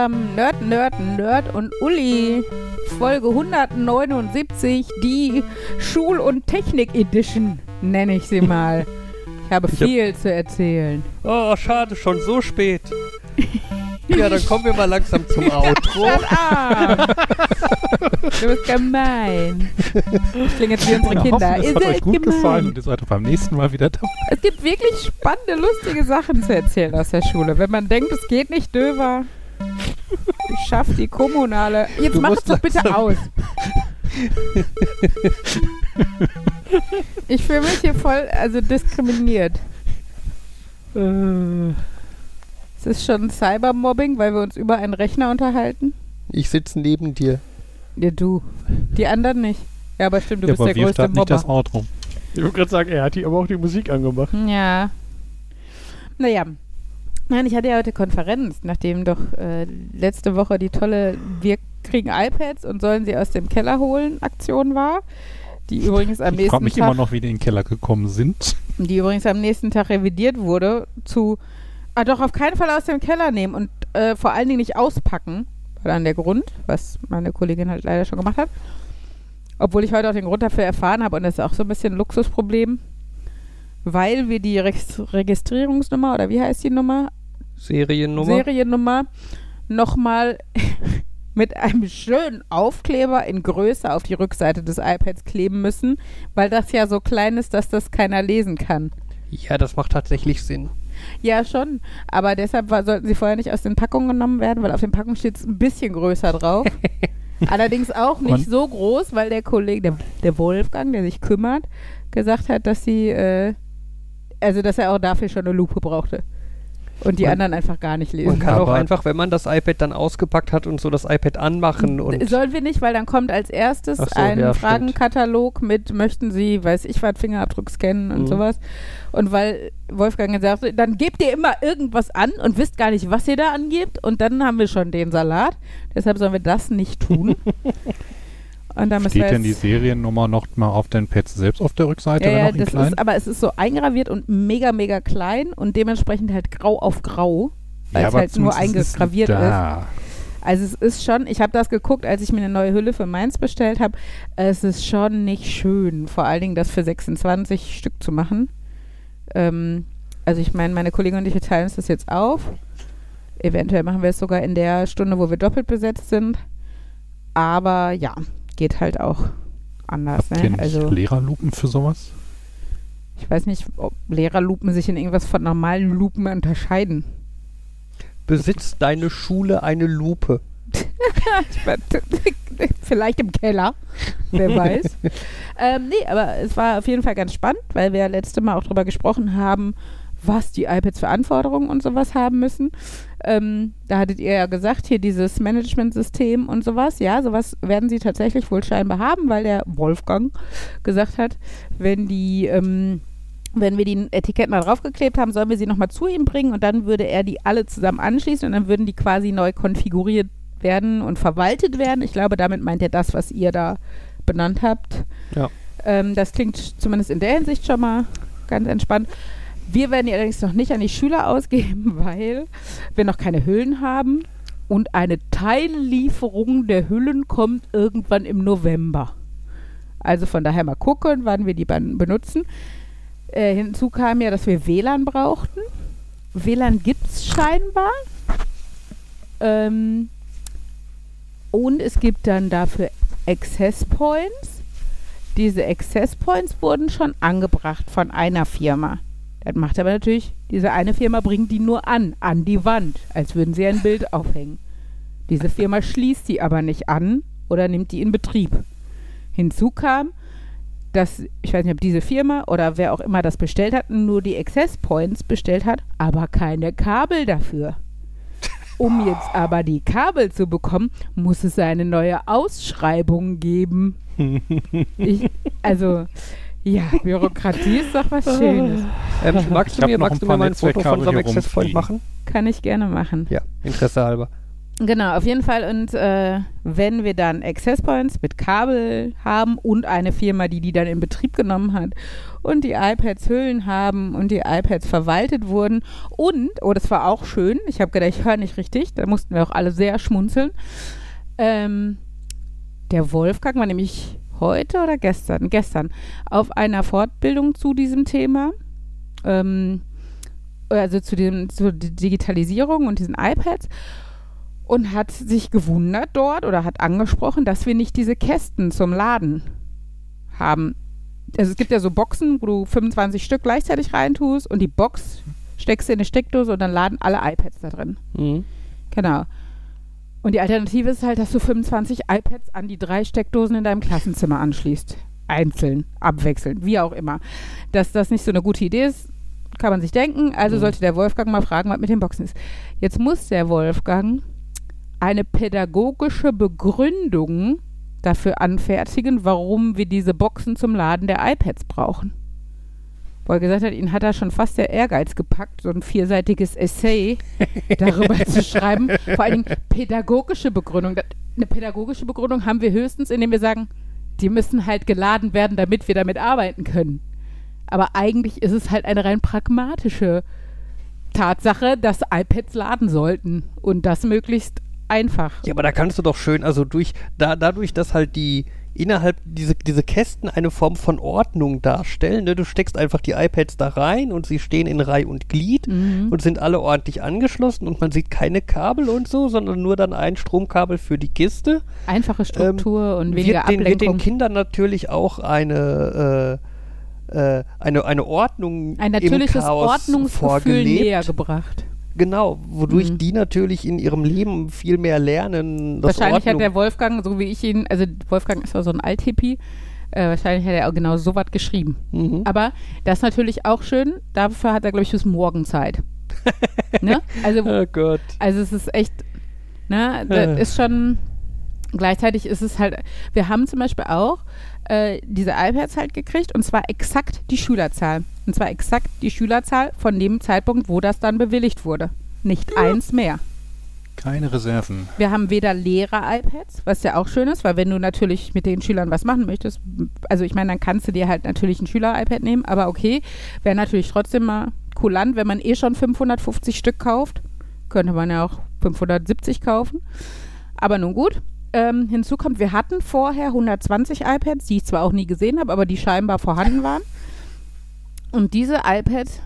zusammen. Nerd, Nerd, Nerd und Uli. Folge 179, die Schul- und Technik-Edition, nenne ich sie mal. Ich habe viel zu erzählen. Oh, schade, schon so spät. ja, dann kommen wir mal langsam zum Outro. Du bist gemein. Ich klinge jetzt wie unsere Wir Kinder. hoffen, es hat euch gut gemein. gefallen und ihr seid auch beim nächsten Mal wieder dabei. Es gibt wirklich spannende, lustige Sachen zu erzählen aus der Schule. Wenn man denkt, es geht nicht döver, schafft die kommunale. Jetzt Du mach es doch bitte aus. Ich fühle mich hier voll, also diskriminiert. Äh, Es ist schon Cybermobbing, weil wir uns über einen Rechner unterhalten. ich sitze neben dir. Ja, du. Die anderen nicht. Ja, aber stimmt, du ja, bist aber der größte starten nicht das Mobber. Outro. Ich wollte gerade sagen, er hat die aber auch die Musik angemacht. Ja. Naja. Nein, ich hatte ja heute Konferenz, nachdem doch äh, letzte Woche die tolle Wir kriegen iPads und sollen sie aus dem Keller holen Aktion war. Die übrigens am Ich frage nächsten mich Tag, immer noch, wie die in den Keller gekommen sind. die übrigens am nächsten Tag revidiert wurde zu ah, doch auf keinen Fall aus dem Keller nehmen und äh, vor allen Dingen nicht auspacken. War dann der Grund, was meine Kollegin halt leider schon gemacht hat. Obwohl ich heute auch den Grund dafür erfahren habe und das ist auch so ein bisschen ein Luxusproblem, weil wir die Regis- Registrierungsnummer oder wie heißt die Nummer? Seriennummer. Seriennummer nochmal mit einem schönen Aufkleber in Größe auf die Rückseite des iPads kleben müssen, weil das ja so klein ist, dass das keiner lesen kann. ja, das macht tatsächlich Sinn. Ja, schon. Aber deshalb war, sollten sie vorher nicht aus den Packungen genommen werden, weil auf den Packungen steht es ein bisschen größer drauf. Allerdings auch nicht Und- so groß, weil der Kollege, der, der Wolfgang, der sich kümmert, gesagt hat, dass sie, äh, also dass er auch dafür schon eine Lupe brauchte. Und die Man- anderen einfach gar nicht lesen. Man kann auch einfach, wenn man das iPad dann ausgepackt hat und so das iPad anmachen und Sollen wir nicht, weil dann kommt als erstes so, ein ja, stimmt. Fragenkatalog mit, möchten Sie, weiß ich was, Fingerabdruck scannen und Mhm. sowas. Und weil Wolfgang gesagt hat, dann gebt ihr immer irgendwas an und wisst gar nicht, was ihr da angebt. Und dann haben wir schon den Salat. Deshalb sollen wir das nicht tun. und dann Steht denn die Seriennummer noch mal auf den Pads selbst auf der Rückseite, ja, ja, das klein? ist, aber es ist so eingraviert und mega, mega klein und dementsprechend halt grau auf grau, weil es halt nur eingegraviert ist. da. Also es ist schon, ich habe das geguckt, als ich mir eine neue Hülle für meins bestellt habe. Es ist schon nicht schön, vor allen Dingen das für 26 Stück zu machen. Ähm, also ich meine, meine Kollegin und ich, wir teilen uns das jetzt auf. Eventuell machen wir es sogar in der Stunde, wo wir doppelt besetzt sind. Aber ja, geht halt auch anders. Habt ihr Ne? nicht Also Lehrerlupen für sowas? ich weiß nicht, ob Lehrerlupen sich in irgendwas von normalen Lupen unterscheiden. besitzt deine Schule eine Lupe. Vielleicht im Keller, wer weiß. ähm, nee, aber es war auf jeden Fall ganz spannend, weil wir ja letzte Mal auch drüber gesprochen haben, was die iPads für Anforderungen und sowas haben müssen. Ähm, da hattet ihr ja gesagt, hier dieses Management-System und sowas. Ja, sowas werden sie tatsächlich wohl scheinbar haben, weil der Wolfgang gesagt hat, wenn die ähm, wenn wir die Etiketten da draufgeklebt haben, sollen wir sie nochmal zu ihm bringen und dann würde er die alle zusammen anschließen und dann würden die quasi neu konfiguriert werden und verwaltet werden. Ich glaube, damit meint er das, was ihr da benannt habt. Ja. Ähm, das klingt zumindest in der Hinsicht schon mal ganz entspannt. Wir werden die allerdings noch nicht an die Schüler ausgeben, weil wir noch keine Hüllen haben und eine Teillieferung der Hüllen kommt irgendwann im November. Also von daher mal gucken, wann wir die benutzen. Äh, hinzu kam ja, dass wir WLAN brauchten. WLAN gibt es scheinbar. Ähm, und es gibt dann dafür Access Points. Diese Access Points wurden schon angebracht von einer Firma. Das macht aber natürlich, diese eine Firma bringt die nur an, an die Wand, als würden sie ein Bild aufhängen. Diese Firma schließt die aber nicht an oder nimmt die in Betrieb. Hinzu kam, dass, ich weiß nicht, ob diese Firma oder wer auch immer das bestellt hat, nur die Access Points bestellt hat, aber keine Kabel dafür. Um jetzt aber die Kabel zu bekommen, muss es eine neue Ausschreibung geben. Ich, also, ja, Bürokratie ist doch was Schönes. Ähm, magst du mir, noch magst du mir mal ein Foto von Netzwerkkabel so einem hier Access Point machen? Kann ich gerne machen. Ja, Interesse halber. Genau, auf jeden Fall. Und äh, wenn wir dann Access Points mit Kabel haben und eine Firma, die die dann in Betrieb genommen hat und die iPads Hüllen haben und die iPads verwaltet wurden und, oh, das war auch schön, ich habe gedacht, ich höre nicht richtig, da mussten wir auch alle sehr schmunzeln. Ähm, der Wolfgang war nämlich heute oder gestern, gestern, auf einer Fortbildung zu diesem Thema. Ähm, also zu dem, zur Digitalisierung und diesen iPads und hat sich gewundert dort oder hat angesprochen, dass wir nicht diese Kästen zum Laden haben. Also es gibt ja so Boxen, wo du 25 Stück gleichzeitig reintust und die Box steckst du in eine Steckdose und dann laden alle iPads da drin. Mhm. Genau. Und die Alternative ist halt, dass du 25 iPads an die drei Steckdosen in deinem Klassenzimmer anschließt. Einzeln, abwechselnd, wie auch immer. Dass das nicht so eine gute Idee ist, kann man sich denken. Also Mhm. sollte der Wolfgang mal fragen, was mit den Boxen ist. Jetzt muss der Wolfgang eine pädagogische Begründung dafür anfertigen, warum wir diese Boxen zum Laden der iPads brauchen. Wo er gesagt hat, ihn hat da schon fast der Ehrgeiz gepackt, so ein vierseitiges Essay darüber zu schreiben. Vor allen Dingen pädagogische Begründung. Eine pädagogische Begründung haben wir höchstens, indem wir sagen, die müssen halt geladen werden, damit wir damit arbeiten können. Aber eigentlich ist es halt eine rein pragmatische Tatsache, dass iPads laden sollten und das möglichst einfach. Ja, aber da kannst du doch schön, also durch, da, dadurch, dass halt die innerhalb diese, diese Kästen eine Form von Ordnung darstellen, ne? du steckst einfach die iPads da rein und sie stehen in Reihe und Glied Mhm. und sind alle ordentlich angeschlossen und man sieht keine Kabel und so, sondern nur dann ein Stromkabel für die Kiste. Einfache Struktur und weniger wird den, wird den Ablenkung. Kindern natürlich auch eine äh, äh, eine, eine Ordnung Ein im natürliches Chaos Ordnungsgefühl vorgelebt. näher gebracht. Genau, wodurch Mhm. die natürlich in ihrem Leben viel mehr lernen. wahrscheinlich hat Ordnung- der Wolfgang, so wie ich ihn, also Wolfgang ist ja so ein Althippie, äh, wahrscheinlich hat er auch genau so was geschrieben. Mhm. Aber das ist natürlich auch schön, dafür hat er, glaube ich, bis morgen Zeit. ne? Also, Oh Gott. also es ist echt, ne, das ist schon, gleichzeitig ist es halt, wir haben zum Beispiel auch äh, diese iPads halt gekriegt und zwar exakt die Schülerzahl. Und zwar exakt die Schülerzahl von dem Zeitpunkt, wo das dann bewilligt wurde. Nicht eins mehr. Keine Reserven. Wir haben weder Lehrer-iPads, was ja auch schön ist, weil wenn du natürlich mit den Schülern was machen möchtest, also ich meine, dann kannst du dir halt natürlich ein Schüler-iPad nehmen, aber okay, wäre natürlich trotzdem mal kulant, wenn man eh schon 550 Stück kauft, könnte man ja auch 570 kaufen. Aber nun gut. Ähm, hinzu kommt, wir hatten vorher 120 iPads, die ich zwar auch nie gesehen habe, aber die scheinbar vorhanden waren. Und diese iPads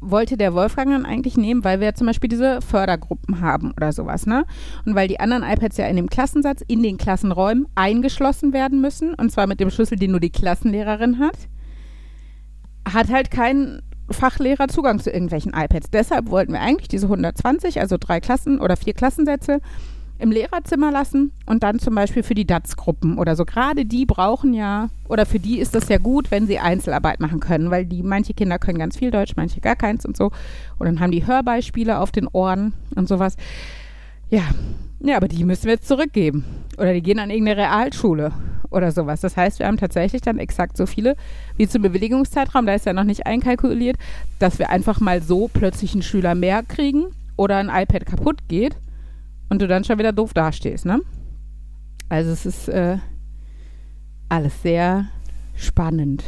wollte der Wolfgang dann eigentlich nehmen, weil wir zum Beispiel diese Fördergruppen haben oder sowas, ne? Und weil die anderen iPads ja in dem Klassensatz in den Klassenräumen eingeschlossen werden müssen, und zwar mit dem Schlüssel, den nur die Klassenlehrerin hat, hat halt kein Fachlehrer Zugang zu irgendwelchen iPads. Deshalb wollten wir eigentlich diese 120, also drei Klassen oder vier Klassensätze, im Lehrerzimmer lassen und dann zum Beispiel für die DATS-Gruppen oder so. Gerade die brauchen ja, oder für die ist das ja gut, wenn sie Einzelarbeit machen können, weil die, manche Kinder können ganz viel Deutsch, manche gar keins und so. Und dann haben die Hörbeispiele auf den Ohren und sowas. Ja, ja, aber die müssen wir jetzt zurückgeben. Oder die gehen an irgendeine Realschule oder sowas. Das heißt, wir haben tatsächlich dann exakt so viele wie zum Bewilligungszeitraum, da ist ja noch nicht einkalkuliert, dass wir einfach mal so plötzlich einen Schüler mehr kriegen oder ein iPad kaputt geht und du dann schon wieder doof dastehst, ne? Also es ist äh, alles sehr spannend.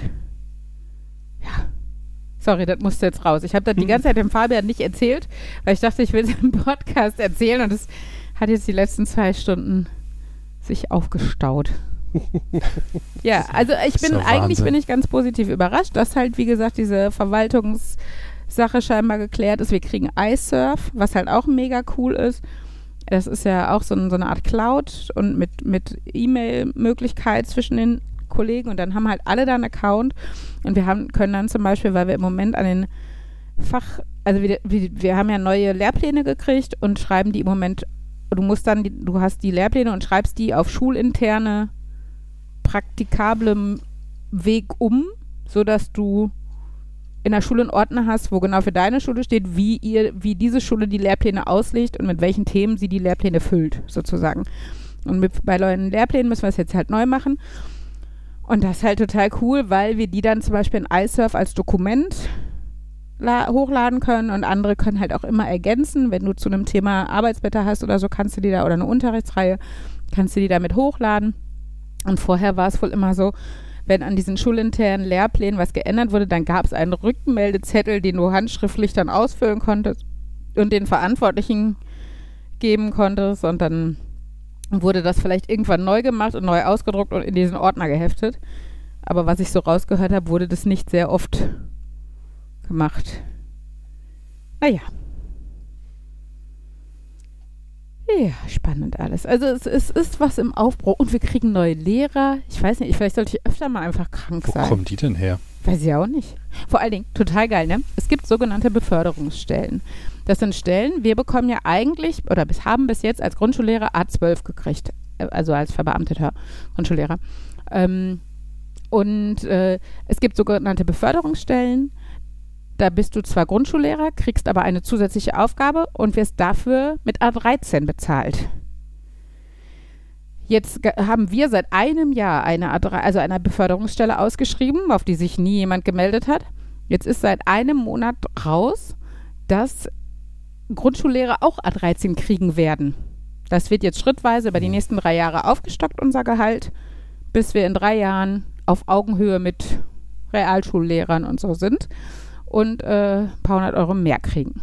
Ja. Sorry, das musste jetzt raus. Ich habe das die ganze Zeit dem Fabian nicht erzählt, weil ich dachte, ich will es im Podcast erzählen und es hat jetzt die letzten zwei Stunden sich aufgestaut. ja, also ich bin eigentlich Wahnsinn. bin ich ganz positiv überrascht, dass halt wie gesagt diese Verwaltungssache scheinbar geklärt ist. Wir kriegen iSurf, was halt auch mega cool ist. Das ist ja auch so, so eine Art Cloud und mit, mit E-Mail-Möglichkeit zwischen den Kollegen und dann haben halt alle da einen Account. Und wir haben, können dann zum Beispiel, weil wir im Moment an den Fach, also wir, wir, haben ja neue Lehrpläne gekriegt und schreiben die im Moment, du musst dann, du hast die Lehrpläne und schreibst die auf schulinterne, praktikablem Weg um, sodass du in der Schule einen Ordner hast, wo genau für deine Schule steht, wie ihr, wie diese Schule die Lehrpläne auslegt und mit welchen Themen sie die Lehrpläne füllt, sozusagen. Und mit, bei neuen Lehrplänen müssen wir es jetzt halt neu machen. Und das ist halt total cool, weil wir die dann zum Beispiel in iSurf als Dokument hochladen können und andere können halt auch immer ergänzen. Wenn du zu einem Thema Arbeitsblätter hast oder so, kannst du die da oder eine Unterrichtsreihe, kannst du die damit hochladen. Und vorher war es wohl immer so, wenn an diesen schulinternen Lehrplänen was geändert wurde, dann gab es einen Rückmeldezettel, den du handschriftlich dann ausfüllen konntest und den Verantwortlichen geben konntest und dann wurde das vielleicht irgendwann neu gemacht und neu ausgedruckt und in diesen Ordner geheftet. Aber was ich so rausgehört habe, wurde das nicht sehr oft gemacht. Naja. Ja, spannend alles. Also es, es ist was im Aufbruch und wir kriegen neue Lehrer. Ich weiß nicht, vielleicht sollte ich öfter mal einfach krank Wo sein. kommen die denn her? Weiß ich auch nicht. Vor allen Dingen, total geil, ne? Es gibt sogenannte Beförderungsstellen. Das sind Stellen, wir bekommen ja eigentlich, oder bis, haben bis jetzt als Grundschullehrer A12 gekriegt, äh, also als verbeamteter Grundschullehrer. Ähm, und äh, es gibt sogenannte Beförderungsstellen. Da bist du zwar Grundschullehrer, kriegst aber eine zusätzliche Aufgabe und wirst dafür mit A13 bezahlt. Jetzt haben wir seit einem Jahr eine, A3, also eine Beförderungsstelle ausgeschrieben, auf die sich nie jemand gemeldet hat. Jetzt ist seit einem Monat raus, dass Grundschullehrer auch A13 kriegen werden. Das wird jetzt schrittweise über die nächsten drei Jahre aufgestockt, unser Gehalt, bis wir in drei Jahren auf Augenhöhe mit Realschullehrern und so sind und äh, ein paar hundert Euro mehr kriegen.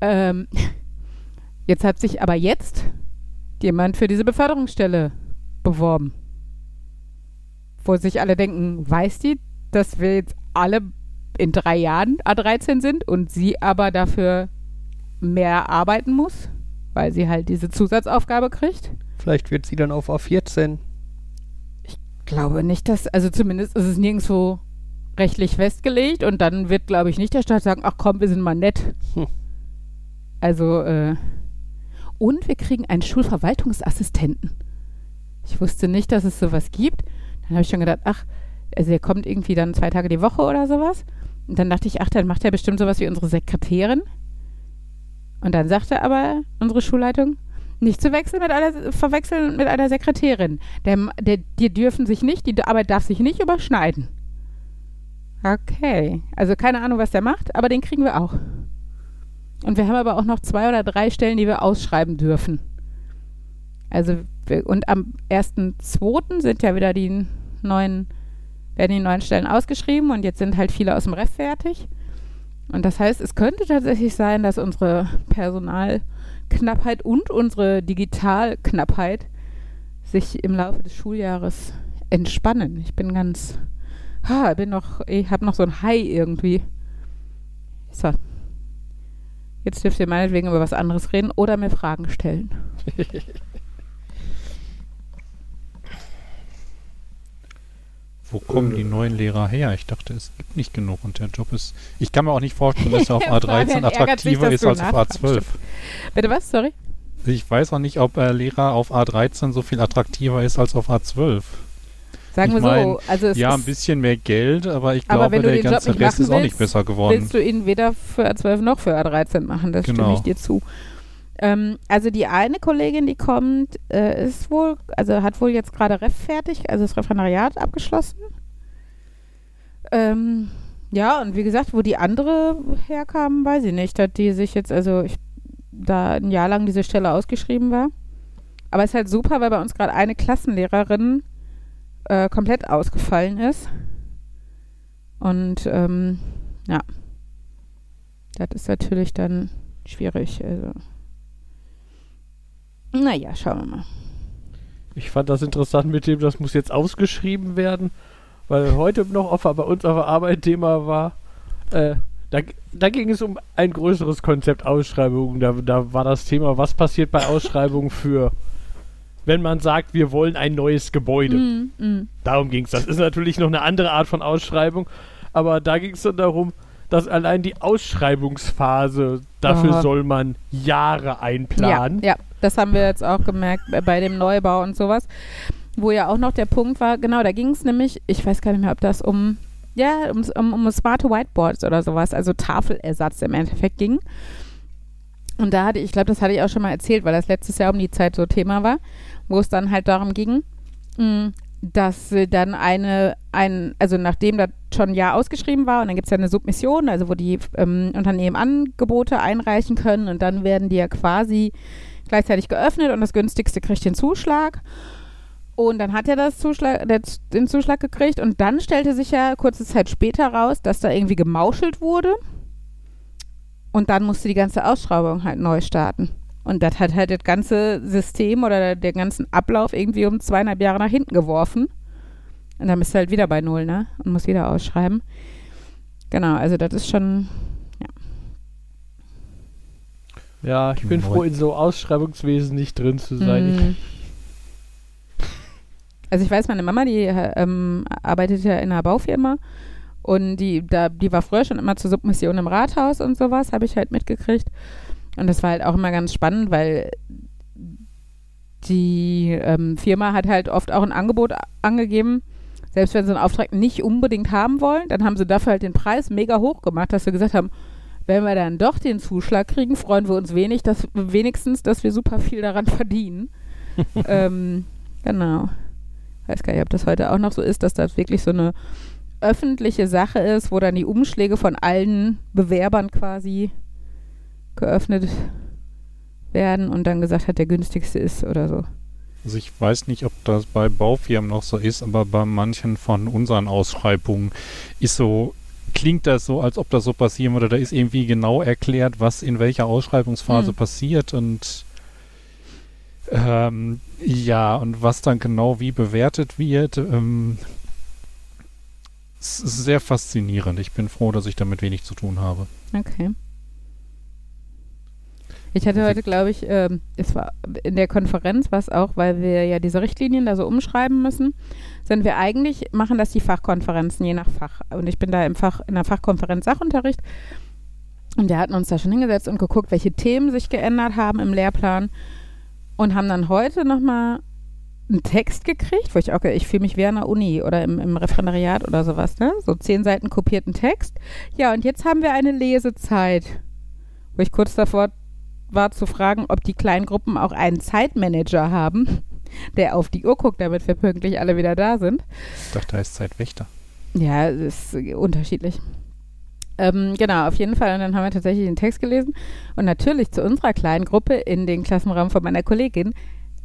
Ähm, jetzt hat sich aber jetzt jemand für diese Beförderungsstelle beworben. Wo sich alle denken, weiß die, dass wir jetzt alle in drei Jahren A13 sind und sie aber dafür mehr arbeiten muss, weil sie halt diese Zusatzaufgabe kriegt? Vielleicht wird sie dann auf A14. glaube nicht, dass, also zumindest ist es nirgendwo rechtlich festgelegt und dann wird, glaube ich, nicht der Staat sagen, ach komm, wir sind mal nett. Hm. Also, äh, und wir kriegen einen Schulverwaltungsassistenten. Ich wusste nicht, dass es sowas gibt. Dann habe ich schon gedacht, ach, also der kommt irgendwie dann zwei Tage die Woche oder sowas. Und dann dachte ich, ach, dann macht er bestimmt sowas wie unsere Sekretärin. Und dann sagte aber unsere Schulleitung, nicht zu wechseln mit einer, verwechseln mit einer Sekretärin. Der, der, die dürfen sich nicht, die Arbeit darf sich nicht überschneiden. Okay. Also keine Ahnung, was der macht, aber den kriegen wir auch. Und wir haben aber auch noch zwei oder drei Stellen, die wir ausschreiben dürfen. Also, wir, und am 1.2. sind ja wieder die neuen, werden die neuen Stellen ausgeschrieben und jetzt sind halt viele aus dem Ref fertig. Und das heißt, es könnte tatsächlich sein, dass unsere Personalknappheit und unsere Digitalknappheit sich im Laufe des Schuljahres entspannen. Ich bin ganz, ha, bin noch, ich habe noch so ein High irgendwie. So. Jetzt dürft ihr meinetwegen über was anderes reden oder mir Fragen stellen. Wo kommen die neuen Lehrer her? Ich dachte, es gibt nicht genug und der Job ist. Ich kann mir auch nicht vorstellen, dass er auf Fabian A13 ärgert sich, attraktiver dass ist als auf nachfragst. A12. Bitte was? Sorry? Ich weiß auch nicht, ob äh, Lehrer auf A13 so viel attraktiver ist als auf A12. Sagen Ich wir mein, so. Also es Ja, ein bisschen mehr Geld, aber ich Aber glaube, der ganze Rest machen ist auch nicht willst, besser geworden. willst du ihn weder für A12 noch für A13 machen. Das stimme Genau. ich dir zu. Ähm, also die eine Kollegin, die kommt, äh, ist wohl, also hat wohl jetzt gerade Ref fertig, also das Referendariat abgeschlossen. Ähm, ja, und wie gesagt, wo die andere herkam, weiß ich nicht. Hat die sich jetzt, also ich, da ein Jahr lang diese Stelle ausgeschrieben war. Aber es ist halt super, weil bei uns gerade eine Klassenlehrerin äh, komplett ausgefallen ist. Und ähm, ja, das ist natürlich dann schwierig. Also. Naja, schauen wir mal. Ich fand das interessant mit dem, das muss jetzt ausgeschrieben werden, weil heute noch auf, bei uns auf der Arbeit Thema war, äh, da, da ging es um ein größeres Konzept Ausschreibungen. Da, da war das Thema, was passiert bei Ausschreibungen für, wenn man sagt, wir wollen ein neues Gebäude. Mm, mm. Darum ging es. Das ist natürlich noch eine andere Art von Ausschreibung, aber da ging es dann darum, dass allein die Ausschreibungsphase, dafür Ja. soll man Jahre einplanen. Ja, ja, das haben wir jetzt auch gemerkt bei- bei dem Neubau und sowas. Wo ja auch noch der Punkt war, genau, da ging es nämlich, ich weiß gar nicht mehr, ob das um, ja, um, um, um smarte Whiteboards oder sowas, also Tafelersatz im Endeffekt ging. Und da hatte ich, ich glaube, das hatte ich auch schon mal erzählt, weil das letztes Jahr um die Zeit so Thema war, wo es dann halt darum ging, mh, dass dann eine, ein, also nachdem das schon ein Jahr ausgeschrieben war und dann gibt es ja eine Submission, also wo die ähm, Unternehmen Angebote einreichen können und dann werden die ja quasi gleichzeitig geöffnet und das günstigste kriegt den Zuschlag. Und dann hat er das Zuschlag, den Zuschlag gekriegt und dann stellte sich ja kurze Zeit später raus, dass da irgendwie gemauschelt wurde. Und dann musste die ganze Ausschreibung halt neu starten. Und das hat halt das ganze System oder den ganzen Ablauf irgendwie um zweieinhalb Jahre nach hinten geworfen. Und dann bist du halt wieder bei Null, ne? Und musst wieder ausschreiben. Genau, also das ist schon, Ja, ich bin Neu. froh, in so Ausschreibungswesen nicht drin zu sein. Mm. Also ich weiß, meine Mama, die äh, ähm, arbeitet ja in einer Baufirma und die, da, die war früher schon immer zur Submission im Rathaus und sowas, habe ich halt mitgekriegt. Und das war halt auch immer ganz spannend, weil die ähm, Firma hat halt oft auch ein Angebot angegeben, selbst wenn sie einen Auftrag nicht unbedingt haben wollen, dann haben sie dafür halt den Preis mega hoch gemacht, dass sie gesagt haben, wenn wir dann doch den Zuschlag kriegen, freuen wir uns wenig, dass wenigstens, dass wir super viel daran verdienen. ähm, genau. Weiß gar nicht, ob das heute auch noch so ist, dass das wirklich so eine öffentliche Sache ist, wo dann die Umschläge von allen Bewerbern quasi geöffnet werden und dann gesagt hat, der günstigste ist oder so. Also ich weiß nicht, ob das bei Baufirmen noch so ist, aber bei manchen von unseren Ausschreibungen ist so, klingt das so, als ob das so passieren würde. Da ist irgendwie genau erklärt, was in welcher Ausschreibungsphase Hm. passiert und ähm, ja, und was dann genau wie bewertet wird. Ähm, sehr faszinierend. Ich bin froh, dass ich damit wenig zu tun habe. Okay. Ich hatte heute, glaube ich, ähm, es war in der Konferenz, was auch, weil wir ja diese Richtlinien da so umschreiben müssen, sind wir eigentlich, machen das die Fachkonferenzen je nach Fach. Und ich bin da im Fach, in der Fachkonferenz Sachunterricht. Und wir hatten uns da schon hingesetzt und geguckt, welche Themen sich geändert haben im Lehrplan. Und haben dann heute nochmal einen Text gekriegt, wo ich auch, ich fühle mich wie an der Uni oder im, im Referendariat oder sowas, ne? So zehn Seiten kopierten Text. Ja, und jetzt haben wir eine Lesezeit, wo ich kurz davor war zu fragen, ob die kleinen Gruppen auch einen Zeitmanager haben, der auf die Uhr guckt, damit wir pünktlich alle wieder da sind. Ich dachte, da ist Zeitwächter. Ja, es ist äh, unterschiedlich. Ähm, genau, auf jeden Fall. Und dann haben wir tatsächlich den Text gelesen. Und natürlich zu unserer kleinen Gruppe in den Klassenraum von meiner Kollegin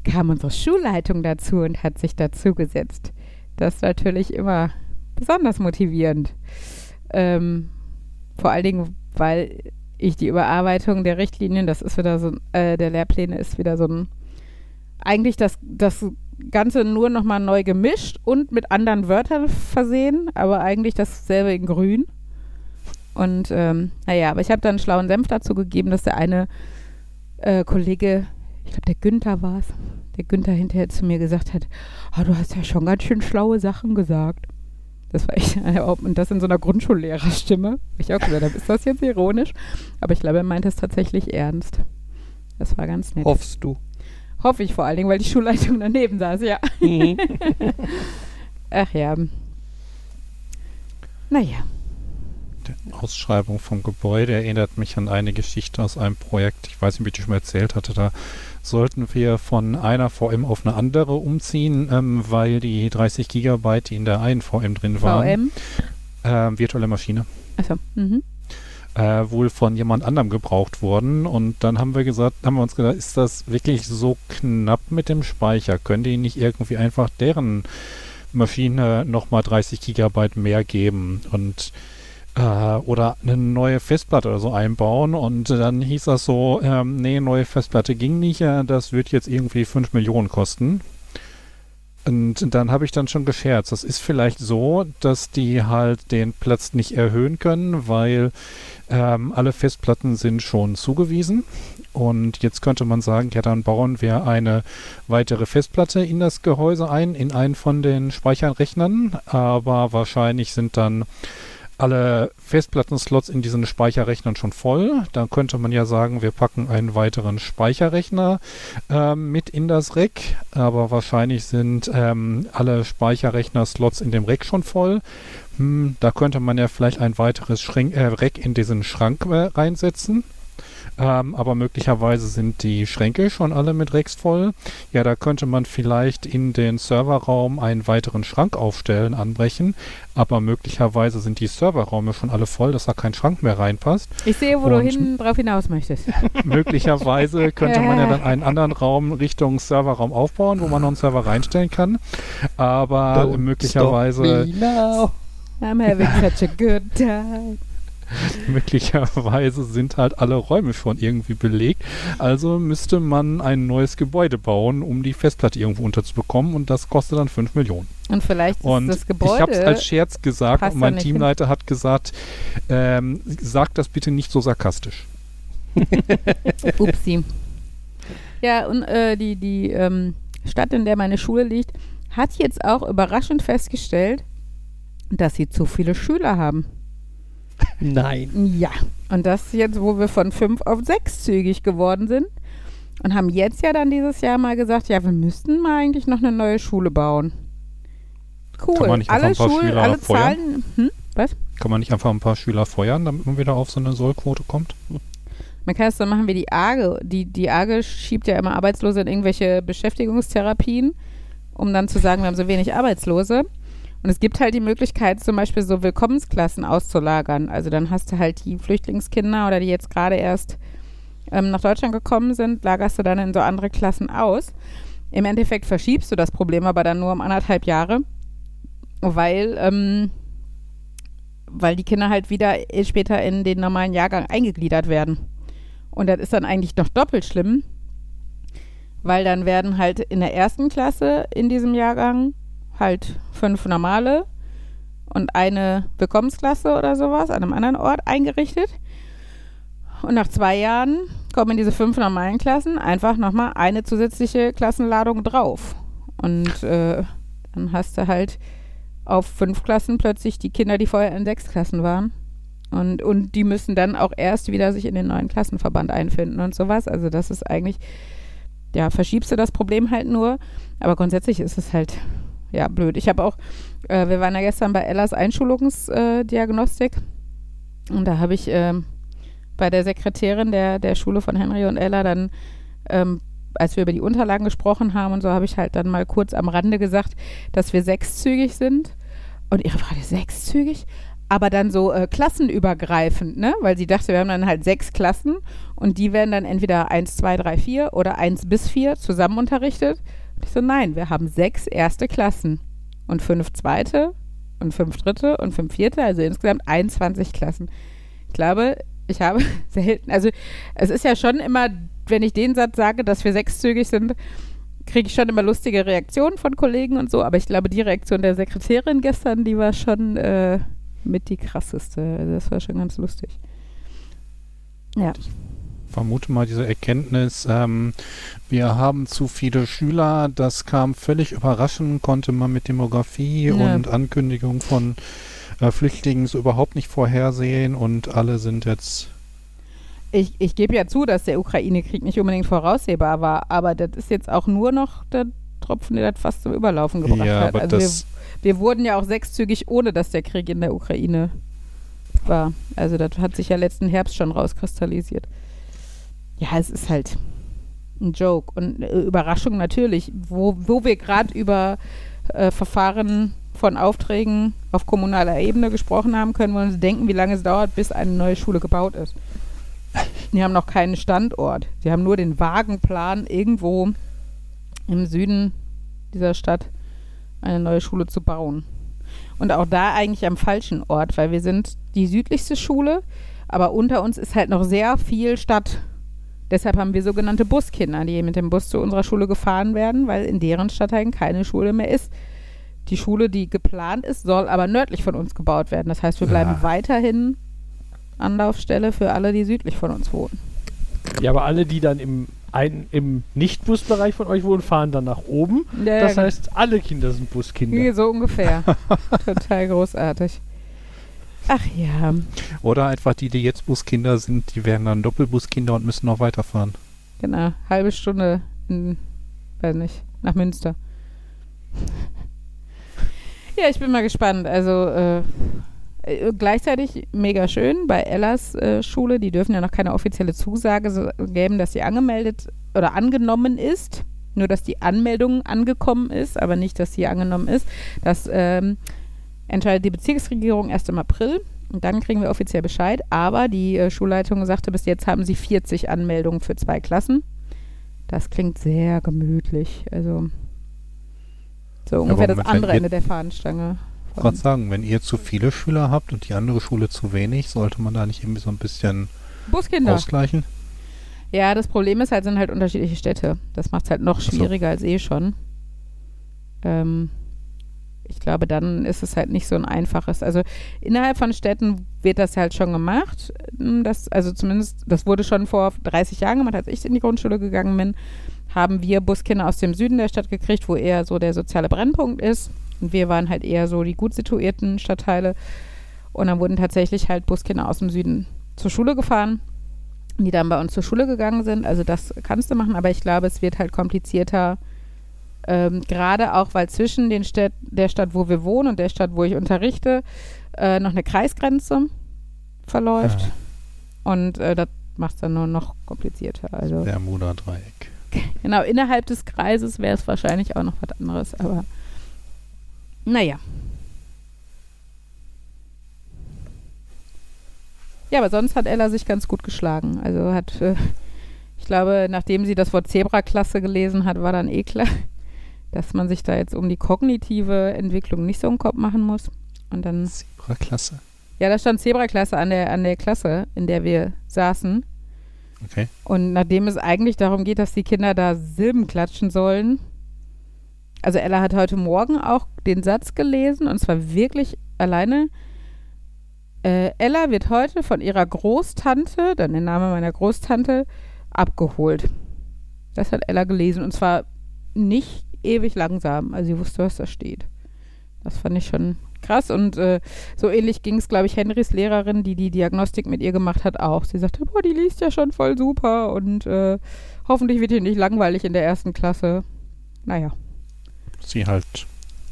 kam unsere Schulleitung dazu und hat sich dazu gesetzt. Das ist natürlich immer besonders motivierend. Ähm, vor allen Dingen, weil ich die Überarbeitung der Richtlinien, das ist wieder so, äh, der Lehrpläne ist wieder so ein, eigentlich das, das Ganze nur nochmal neu gemischt und mit anderen Wörtern versehen, aber eigentlich dasselbe in grün. Und ähm, naja, aber ich habe dann einen schlauen Senf dazu gegeben, dass der eine äh, Kollege, ich glaube der Günther war es, der Günther hinterher zu mir gesagt hat, oh, du hast ja schon ganz schön schlaue Sachen gesagt. Das war echt, und das in so einer Grundschullehrerstimme. Ich auch gesagt habe, ist das jetzt ironisch? Aber ich glaube, er meinte es tatsächlich ernst. Das war ganz nett. Hoffst du? Hoffe ich vor allen Dingen, weil die Schulleitung daneben saß, ja. Mhm. Ach ja. Naja. Die Ausschreibung vom Gebäude erinnert mich an eine Geschichte aus einem Projekt. Ich weiß nicht, wie ich die schon mal erzählt hatte. Da sollten wir von einer VM auf eine andere umziehen, ähm, weil die 30 Gigabyte, die in der einen VM drin waren, VM. äh, virtuelle Maschine, Achso. Mhm. äh, wohl von jemand anderem gebraucht wurden. Und dann haben wir gesagt, haben wir uns gedacht, ist das wirklich so knapp mit dem Speicher? Können die nicht irgendwie einfach deren Maschine nochmal 30 Gigabyte mehr geben? Und oder eine neue Festplatte oder so einbauen und dann hieß das so, ähm, nee, neue Festplatte ging nicht, äh, das wird jetzt irgendwie 5 Millionen kosten. Und dann habe ich dann schon gescherzt. Das ist vielleicht so, dass die halt den Platz nicht erhöhen können, weil ähm, alle Festplatten sind schon zugewiesen. Und jetzt könnte man sagen, ja, dann bauen wir eine weitere Festplatte in das Gehäuse ein, in einen von den Speicherrechnern. Aber wahrscheinlich sind dann alle Festplattenslots in diesen Speicherrechnern schon voll. Dann könnte man ja sagen, wir packen einen weiteren Speicherrechner ähm, mit in das Rack. Aber wahrscheinlich sind ähm, alle Speicherrechner-Slots in dem Rack schon voll. Hm, da könnte man ja vielleicht ein weiteres Schränk, äh, Rack in diesen Schrank äh, reinsetzen. Ähm, aber möglicherweise sind die Schränke schon alle mit Rex voll. Ja, da könnte man vielleicht in den Serverraum einen weiteren Schrank aufstellen, anbrechen. Aber möglicherweise sind die Serverräume schon alle voll, dass da kein Schrank mehr reinpasst. Ich sehe, wo du Und- hin drauf hinaus möchtest. möglicherweise könnte man ja dann einen anderen Raum Richtung Serverraum aufbauen, wo man noch einen Server reinstellen kann. Aber Don't möglicherweise stop me now. I'm having such a good time. Möglicherweise sind halt alle Räume schon irgendwie belegt. Also müsste man ein neues Gebäude bauen, um die Festplatte irgendwo unterzubekommen und das kostet dann 5 Millionen. Und vielleicht ist Und das ich Gebäude. habe es als Scherz gesagt und mein nicht hin. Teamleiter hat gesagt, ähm, sag das bitte nicht so sarkastisch. Upsi. Ja, und äh, die, die ähm, Stadt, in der meine Schule liegt, hat jetzt auch überraschend festgestellt, dass sie zu viele Schüler haben. Nein. Ja. Und das jetzt, wo wir von fünf auf sechs zügig geworden sind. Und haben jetzt ja dann dieses Jahr mal gesagt, ja, wir müssten mal eigentlich noch eine neue Schule bauen. Cool. Kann man nicht einfach alle ein paar Schulen, Schüler alle feuern? Zahlen. Hm? Was? Kann man nicht einfach ein paar Schüler feuern, damit man wieder auf so eine Sollquote kommt? Man kann es so machen wie die AGE. Die, die AGE schiebt ja immer Arbeitslose in irgendwelche Beschäftigungstherapien, um dann zu sagen, wir haben so wenig Arbeitslose. Und es gibt halt die Möglichkeit, zum Beispiel so Willkommensklassen auszulagern. Also dann hast du halt die Flüchtlingskinder oder die jetzt gerade erst ähm, nach Deutschland gekommen sind, lagerst du dann in so andere Klassen aus. Im Endeffekt verschiebst du das Problem aber dann nur um anderthalb Jahre, weil, ähm, weil die Kinder halt wieder später in den normalen Jahrgang eingegliedert werden. Und das ist dann eigentlich noch doppelt schlimm, weil dann werden halt in der ersten Klasse in diesem Jahrgang halt fünf normale und eine Willkommensklasse oder sowas an einem anderen Ort eingerichtet. Und nach zwei Jahren kommen in diese fünf normalen Klassen einfach nochmal eine zusätzliche Klassenladung drauf. Und äh, dann hast du halt auf fünf Klassen plötzlich die Kinder, die vorher in sechs Klassen waren. Und, und die müssen dann auch erst wieder sich in den neuen Klassenverband einfinden und sowas. Also das ist eigentlich, ja, verschiebst du das Problem halt nur. Aber grundsätzlich ist es halt, ja, blöd. Ich habe auch, äh, wir waren ja gestern bei Ellas Einschulungsdiagnostik. und da habe ich ähm, bei der Sekretärin der, der Schule von Henry und Ella dann, ähm, als wir über die Unterlagen gesprochen haben und so, habe ich halt dann mal kurz am Rande gesagt, dass wir sechszügig sind. Und ihre Frage, sechszügig? aber dann so äh, klassenübergreifend, ne? Weil sie dachte, wir haben dann halt sechs Klassen und die werden dann entweder 1, 2, 3, 4 oder 1 bis 4 zusammen unterrichtet. Ich so, nein, wir haben sechs erste Klassen und fünf zweite und fünf dritte und fünf vierte, also insgesamt 21 Klassen. Ich glaube, ich habe selten, also es ist ja schon immer, wenn ich den Satz sage, dass wir sechszügig sind, kriege ich schon immer lustige Reaktionen von Kollegen und so, aber ich glaube, die Reaktion der Sekretärin gestern, die war schon äh, mit die krasseste. Also das war schon ganz lustig. Ja. Vermute mal diese Erkenntnis, ähm, wir haben zu viele Schüler, das kam völlig überraschend, konnte man mit Demografie Ja. und Ankündigung von äh, Flüchtlingen so überhaupt nicht vorhersehen und alle sind jetzt Ich, ich gebe ja zu, dass der Ukraine-Krieg nicht unbedingt voraussehbar war, aber das ist jetzt auch nur noch der Tropfen, der das fast zum Überlaufen gebracht ja, hat. Also wir, wir wurden ja auch sechszügig, ohne dass der Krieg in der Ukraine war. Also das hat sich ja letzten Herbst schon rauskristallisiert. Ja, es ist halt ein Joke. Und äh, Überraschung natürlich, wo, wo wir gerade über äh, Verfahren von Aufträgen auf kommunaler Ebene gesprochen haben, können wir uns denken, wie lange es dauert, bis eine neue Schule gebaut ist. Die haben noch keinen Standort. Sie haben nur den vagen Plan, irgendwo im Süden dieser Stadt eine neue Schule zu bauen. Und auch da eigentlich am falschen Ort, weil wir sind die südlichste Schule, aber unter uns ist halt noch sehr viel Stadt. Deshalb haben wir sogenannte Buskinder, die mit dem Bus zu unserer Schule gefahren werden, weil in deren Stadtteilen keine Schule mehr ist. Die Schule, die geplant ist, soll aber nördlich von uns gebaut werden. Das heißt, wir bleiben Ja. weiterhin Anlaufstelle für alle, die südlich von uns wohnen. Ja, aber alle, die dann im, ein, im Nicht-Busbereich von euch wohnen, fahren dann nach oben. Ja, Das ja, heißt, alle Kinder sind Buskinder. Ja, So ungefähr. Total großartig. Ach ja. oder einfach die, die jetzt Buskinder sind, die werden dann Doppelbuskinder und müssen noch weiterfahren. Genau. Halbe Stunde in, weiß nicht, nach Münster. Ja, ich bin mal gespannt. Also, äh, äh, gleichzeitig mega schön bei Ellas äh, Schule, die dürfen ja noch keine offizielle Zusage so, geben, dass sie angemeldet oder angenommen ist. Nur, dass die Anmeldung angekommen ist, aber nicht, dass sie angenommen ist. Das ähm, entscheidet die Bezirksregierung erst im April. Und dann kriegen wir offiziell Bescheid. Aber die äh, Schulleitung sagte, bis jetzt haben sie 40 Anmeldungen für zwei Klassen. Das klingt sehr gemütlich. Also so ungefähr das andere Ende der Fahnenstange. Ich wollte sagen, wenn ihr zu viele Schüler habt und die andere Schule zu wenig, sollte man da nicht irgendwie so ein bisschen Buskinder. ausgleichen? Ja, das Problem ist halt, sind halt unterschiedliche Städte. Das macht es halt noch Ach so. schwieriger als eh schon. Ähm, ich glaube, dann ist es halt nicht so ein einfaches. Also innerhalb von Städten wird das halt schon gemacht. Ähm, Das, also zumindest, das wurde schon vor 30 Jahren gemacht, als ich in die Grundschule gegangen bin, haben wir Buskinder aus dem Süden der Stadt gekriegt, wo eher so der soziale Brennpunkt ist. Und wir waren halt eher so die gut situierten Stadtteile. Und dann wurden tatsächlich halt Buskinder aus dem Süden zur Schule gefahren die dann bei uns zur Schule gegangen sind. Also das kannst du machen, aber ich glaube, es wird halt komplizierter, ähm, gerade auch, weil zwischen den Städt der Stadt, wo wir wohnen und der Stadt, wo ich unterrichte, äh, noch eine Kreisgrenze verläuft. Und äh, das macht es dann nur noch komplizierter. Also Bermuda-Dreieck. genau, innerhalb des Kreises wäre es wahrscheinlich auch noch was anderes, aber naja. Ja, aber sonst hat Ella sich ganz gut geschlagen. Also hat, äh, ich glaube, nachdem sie das Wort Zebra-Klasse gelesen hat, war dann eh klar, dass man sich da jetzt um die kognitive Entwicklung nicht so einen Kopf machen muss. Und dann, Zebra-Klasse. ja, da stand Zebra-Klasse an der, an der Klasse, in der wir saßen. Okay. Und nachdem es eigentlich darum geht, dass die Kinder da Silben klatschen sollen, also Ella hat heute Morgen auch den Satz gelesen und zwar wirklich alleine. Äh, Ella wird heute von ihrer Großtante, dann der Name meiner Großtante, abgeholt. Das hat Ella gelesen und zwar nicht ewig langsam. Also sie wusste, was da steht. Das fand ich schon krass und äh, so ähnlich ging es, glaube ich, Henrys Lehrerin, die die Diagnostik mit ihr gemacht hat, auch. Sie sagte, boah, die liest ja schon voll super und äh, hoffentlich wird ihr nicht langweilig in der ersten Klasse. Naja. Sie halt.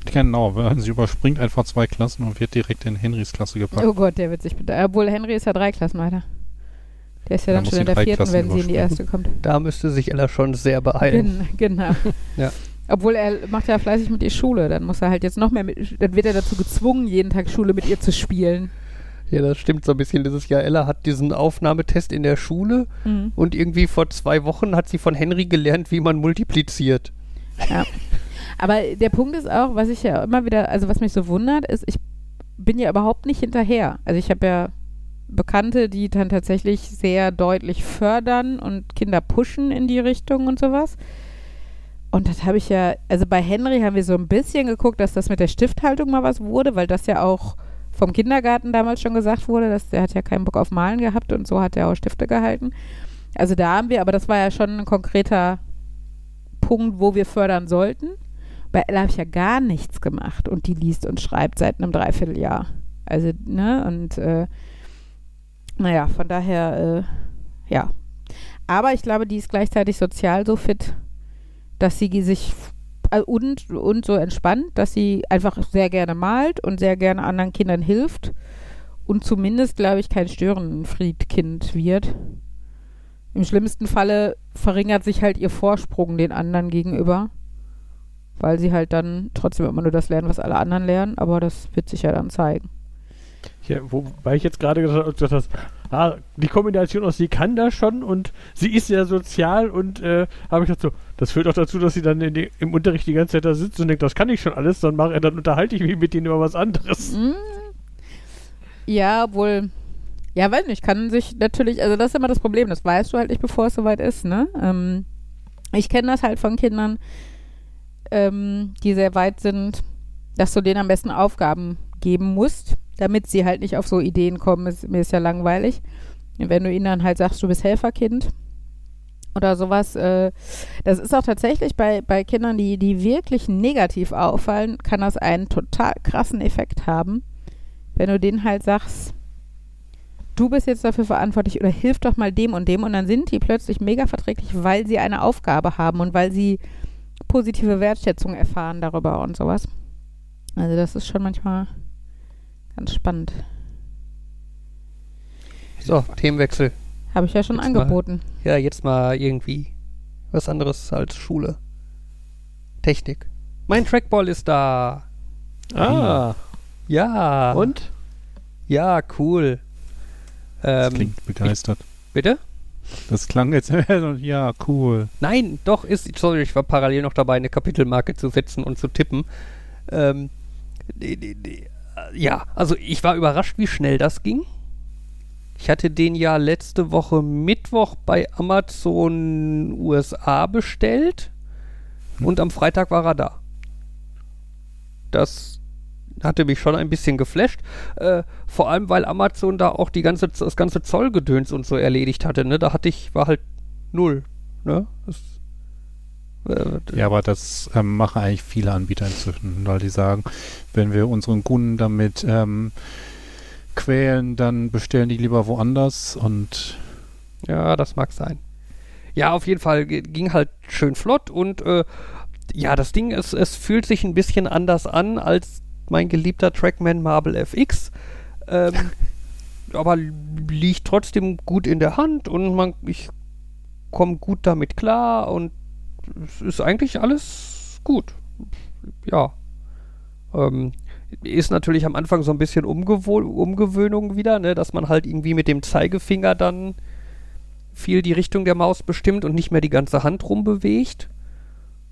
Genau, sie überspringt einfach zwei Klassen und wird direkt in Henrys Klasse gepackt. Oh Gott, der wird sich bitte. Obwohl Henry ist ja drei Klassen weiter. Der ist ja Da dann muss schon in der vierten, Klassen wenn sie in die erste kommt. Da müsste sich Ella schon sehr beeilen. Gen genau. Ja. Obwohl er macht ja fleißig mit ihr Schule, dann muss er halt jetzt noch mehr mit, dann wird er dazu gezwungen, jeden Tag Schule mit ihr zu spielen. Ja, das stimmt so ein bisschen dieses Jahr. Ella hat diesen Aufnahmetest in der Schule Mhm. und irgendwie vor zwei Wochen hat sie von Henry gelernt, wie man multipliziert. Aber der Punkt ist auch, was ich ja immer wieder, also was mich so wundert, ist, ich bin ja überhaupt nicht hinterher. Also ich habe ja Bekannte, die dann tatsächlich sehr deutlich fördern und Kinder pushen in die Richtung und sowas. Und das habe ich ja, also bei Henry haben wir so ein bisschen geguckt, dass das mit der Stifthaltung mal was wurde, weil das ja auch vom Kindergarten damals schon gesagt wurde, dass der hat ja keinen Bock auf Malen gehabt und so hat er auch Stifte gehalten. Also da haben wir, aber das war ja schon ein konkreter Punkt, wo wir fördern sollten. Bei Ella habe ich ja gar nichts gemacht und die liest und schreibt seit einem Dreivierteljahr. Also, ne, und äh, naja, von daher, äh, ja. Aber ich glaube, die ist gleichzeitig sozial so fit, dass sie sich äh, und, und so entspannt, dass sie einfach sehr gerne malt und sehr gerne anderen Kindern hilft und zumindest, glaube ich, kein Störenfriedkind wird. Im schlimmsten Falle verringert sich halt ihr Vorsprung den anderen gegenüber, weil sie halt dann trotzdem immer nur das lernen, was alle anderen lernen, aber das wird sich ja dann zeigen. Ja, wobei ich jetzt gerade gesagt habe, ah, die Kombination aus sie kann das schon und sie ist sehr sozial und äh, habe ich gedacht so, das führt auch dazu, dass sie dann die, im Unterricht die ganze Zeit da sitzt und denkt, das kann ich schon alles, dann mache dann unterhalte ich mich mit ihnen über was anderes. Mm. Ja, obwohl, ja, weiß nicht, kann sich natürlich, also das ist immer das Problem, das weißt du halt nicht, bevor es soweit ist, ne? Ähm, ich kenne das halt von Kindern, ähm, die sehr weit sind, dass du denen am besten Aufgaben geben musst, damit sie halt nicht auf so Ideen kommen. Ist, mir ist ja langweilig. Wenn du ihnen dann halt sagst, du bist Helferkind oder sowas, äh, das ist auch tatsächlich bei, bei Kindern, die, die wirklich negativ auffallen, kann das einen total krassen Effekt haben, wenn du denen halt sagst, du bist jetzt dafür verantwortlich oder hilf doch mal dem und dem und dann sind die plötzlich mega verträglich, weil sie eine Aufgabe haben und weil sie positive Wertschätzung erfahren darüber und sowas. Also das ist schon manchmal ganz spannend. So, Themenwechsel. Habe ich ja schon Jetzt mal. angeboten. Ja, jetzt mal irgendwie was anderes als Schule. Technik. Mein Trackball ist da. Ah, Ja. und? Ja, cool. Das Ähm, klingt begeistert. bitte? Das klang jetzt, ja, cool. Nein, doch, ist, sorry, ich war parallel noch dabei, eine Kapitelmarke zu setzen und zu tippen. Ähm, die, die, die, ja, also ich war überrascht, wie schnell das ging. Ich hatte den ja letzte Woche Mittwoch bei Amazon USA bestellt und am Freitag war er da. Das hatte mich schon ein bisschen geflasht. Äh, vor allem, weil Amazon da auch die ganze, das ganze Zollgedöns und so erledigt hatte. Ne? Da hatte ich, war halt null. Ne? Das, äh, Ja, aber das ähm, machen eigentlich viele Anbieter inzwischen, weil die sagen, wenn wir unseren Kunden damit ähm, quälen, dann bestellen die lieber woanders und Ja, das mag sein. Ja, auf jeden Fall ging halt schön flott und äh, ja, das Ding ist, es fühlt sich ein bisschen anders an als mein geliebter Trackman Marble FX. Ähm, aber liegt trotzdem gut in der Hand und man, ich komme gut damit klar und es ist eigentlich alles gut. Ja. Ähm, ist natürlich am Anfang so ein bisschen Umgewoh Umgewöhnung wieder, ne, dass man halt irgendwie mit dem Zeigefinger dann viel die Richtung der Maus bestimmt und nicht mehr die ganze Hand rumbewegt.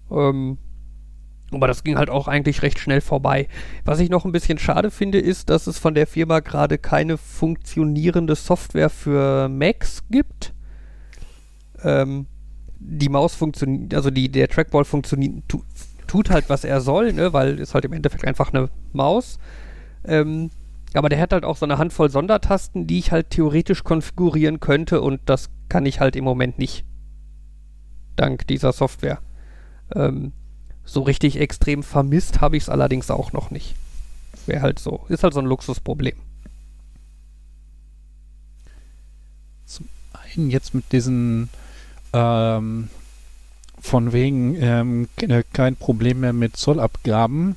Ähm, aber das ging halt auch eigentlich recht schnell vorbei. Was ich noch ein bisschen schade finde, ist, dass es von der Firma gerade keine funktionierende Software für Macs gibt. Ähm, die Maus funktioniert, also die, der Trackball funktioniert, tu, tut halt, was er soll, ne, weil ist halt im Endeffekt einfach eine Maus. Ähm, aber der hat halt auch so eine Handvoll Sondertasten, die ich halt theoretisch konfigurieren könnte und das kann ich halt im Moment nicht. Dank dieser Software. Ähm, so richtig extrem vermisst habe ich es allerdings auch noch nicht. Wäre halt so. Ist halt so ein Luxusproblem. einen jetzt mit diesen ähm, von wegen ähm, ke- kein Problem mehr mit Zollabgaben.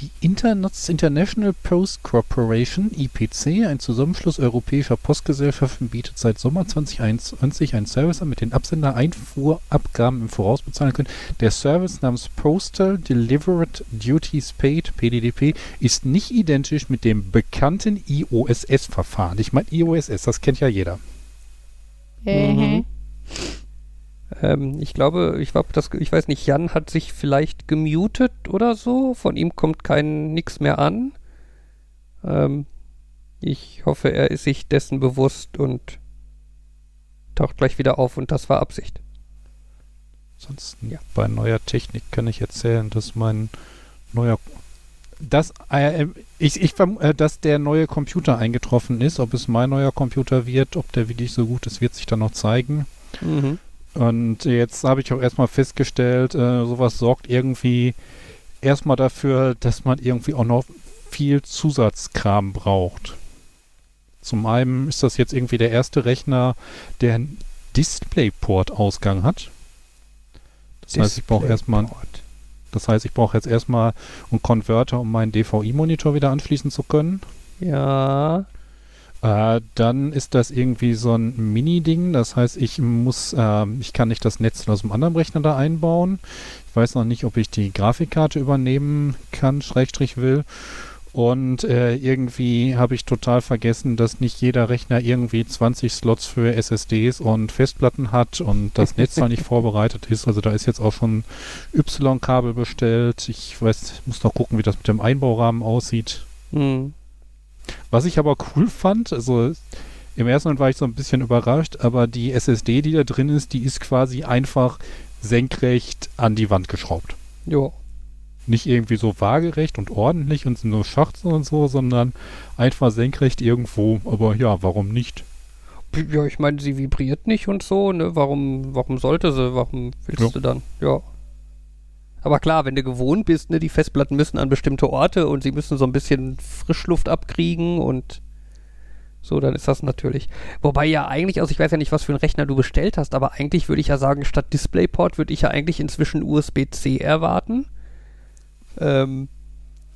Die Interna International Post Corporation, IPC, ein Zusammenschluss europäischer Postgesellschaften, bietet seit Sommer 2021 einen Service an, mit dem Absender Einfuhrabgaben im Voraus bezahlen können. Der Service namens Postal Delivered Duties Paid, PDDP, ist nicht identisch mit dem bekannten IOSS-Verfahren. Ich meine, IOSS, das kennt ja jeder. Mhm. Ähm, ich glaube, ich, glaub, das, ich weiß nicht, Jan hat sich vielleicht gemutet oder so. Von ihm kommt kein nix mehr an. Ähm, ich hoffe, er ist sich dessen bewusst und taucht gleich wieder auf und das war Absicht. Ansonsten Ja. bei neuer Technik kann ich erzählen, dass mein neuer dass, äh, ich, ich verm- äh, dass der neue Computer eingetroffen ist. Ob es mein neuer Computer wird, ob der wirklich so gut ist, wird sich dann noch zeigen. Mhm. Und jetzt habe ich auch erstmal festgestellt, äh, sowas sorgt irgendwie erstmal dafür, dass man irgendwie auch noch viel Zusatzkram braucht. Zum einen ist das jetzt irgendwie der erste Rechner, der einen DisplayPort-Ausgang hat. Das heißt, ich brauche erstmal das heißt, ich brauche jetzt erstmal einen Konverter, um meinen DVI-Monitor wieder anschließen zu können. Ja. Äh, dann ist das irgendwie so ein Mini-Ding. Das heißt, ich muss, ähm, ich kann nicht das Netz aus dem anderen Rechner da einbauen. Ich weiß noch nicht, ob ich die Grafikkarte übernehmen kann, Schrägstrich will. Und äh, irgendwie habe ich total vergessen, dass nicht jeder Rechner irgendwie 20 Slots für SSDs und Festplatten hat und das Netzteil nicht vorbereitet ist. Also da ist jetzt auch schon Y-Kabel bestellt. Ich weiß, muss noch gucken, wie das mit dem Einbaurahmen aussieht. Hm. Was ich aber cool fand, also im ersten Moment war ich so ein bisschen überrascht, aber die SSD, die da drin ist, die ist quasi einfach senkrecht an die Wand geschraubt. Jo. Nicht irgendwie so waagerecht und ordentlich und so Schachteln und so, sondern einfach senkrecht irgendwo. Aber ja, warum nicht? Ja, ich meine, sie vibriert nicht und so, ne? Warum, warum sollte sie? Warum willst Ja. du dann? Ja. Aber klar, wenn du gewohnt bist, ne, die Festplatten müssen an bestimmte Orte und sie müssen so ein bisschen Frischluft abkriegen und so, dann ist das natürlich. Wobei ja eigentlich, also ich weiß ja nicht, was für einen Rechner du bestellt hast, aber eigentlich würde ich ja sagen, statt DisplayPort würde ich ja eigentlich inzwischen USB-C erwarten. Ähm,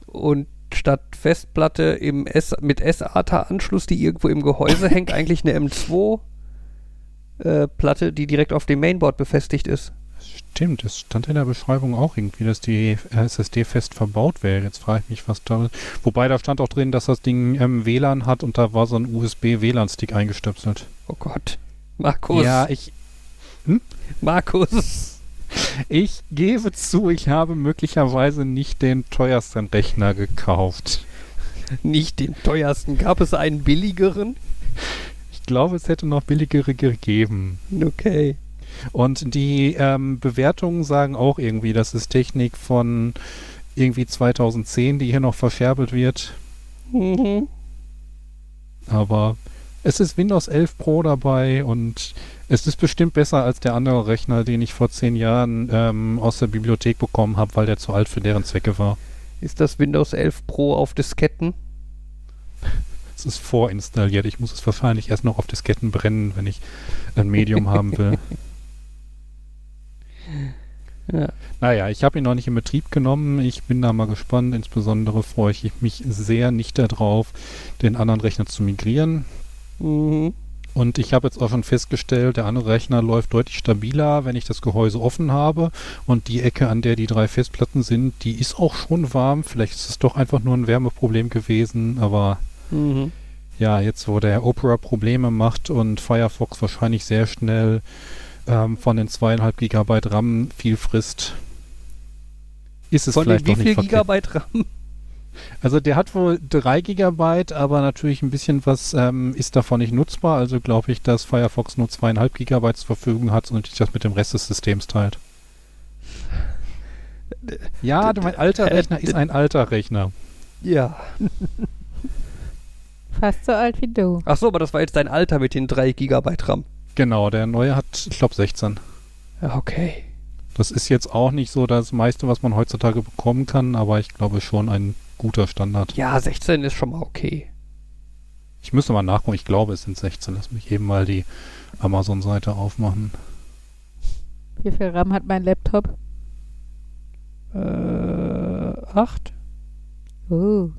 und statt Festplatte im S mit SATA-Anschluss, die irgendwo im Gehäuse hängt, eigentlich eine M2-Platte, die direkt auf dem Mainboard befestigt ist. Stimmt, es stand in der Beschreibung auch irgendwie, dass die SSD fest verbaut wäre. Jetzt frage ich mich, was da ist. Wobei da stand auch drin, dass das Ding ähm, WLAN hat und da war so ein USB-WLAN-Stick eingestöpselt. Oh Gott. Markus. Ja, ich, Markus. ich gebe zu, ich habe möglicherweise nicht den teuersten Rechner gekauft. Nicht den teuersten. Gab es einen billigeren? Ich glaube, es hätte noch billigere gegeben. Okay. Und die ähm, Bewertungen sagen auch irgendwie, das ist Technik von irgendwie 2010, die hier noch verscherbelt wird. Mhm. Aber es ist Windows 11 Pro dabei und es ist bestimmt besser als der andere Rechner, den ich vor zehn Jahren ähm, aus der Bibliothek bekommen habe, weil der zu alt für deren Zwecke war. Ist das Windows 11 Pro auf Disketten? Es ist vorinstalliert. Ich muss es wahrscheinlich erst noch auf Disketten brennen, wenn ich ein Medium haben will. Ja. Naja, ich habe ihn noch nicht in Betrieb genommen. Ich bin da mal gespannt. Insbesondere freue ich mich sehr nicht darauf, den anderen Rechner zu migrieren. Mhm. Und ich habe jetzt auch schon festgestellt, der andere Rechner läuft deutlich stabiler, wenn ich das Gehäuse offen habe. Und die Ecke, an der die drei Festplatten sind, die ist auch schon warm. Vielleicht ist es doch einfach nur ein Wärmeproblem gewesen. Aber Mhm. ja, jetzt wo der Opera Probleme macht und Firefox wahrscheinlich sehr schnell ähm, von den zweieinhalb Gigabyte RAM viel frisst, ist es Von den vielleicht wie doch nicht viel verkehrt. Gigabyte RAM? Also der hat wohl 3 Gigabyte, aber natürlich ein bisschen was ähm, ist davon nicht nutzbar. Also glaube ich, dass Firefox nur zweieinhalb Gigabyte zur Verfügung hat und sich das mit dem Rest des Systems teilt. Ja, mein alter Rechner ist ein alter Rechner. Ja. Fast so alt wie du. Ach so, aber das war jetzt dein Alter mit den 3 Gigabyte RAM. Genau, der neue hat, ich glaube, 16. Ja, okay. Das ist jetzt auch nicht so das meiste, was man heutzutage bekommen kann, aber ich glaube schon ein guter Standard. Ja, 16 ist schon mal okay. Ich müsste mal nachgucken, ich glaube, es sind 16. Lass mich eben mal die Amazon-Seite aufmachen. Wie viel RAM hat mein Laptop? Äh, 8? Oh.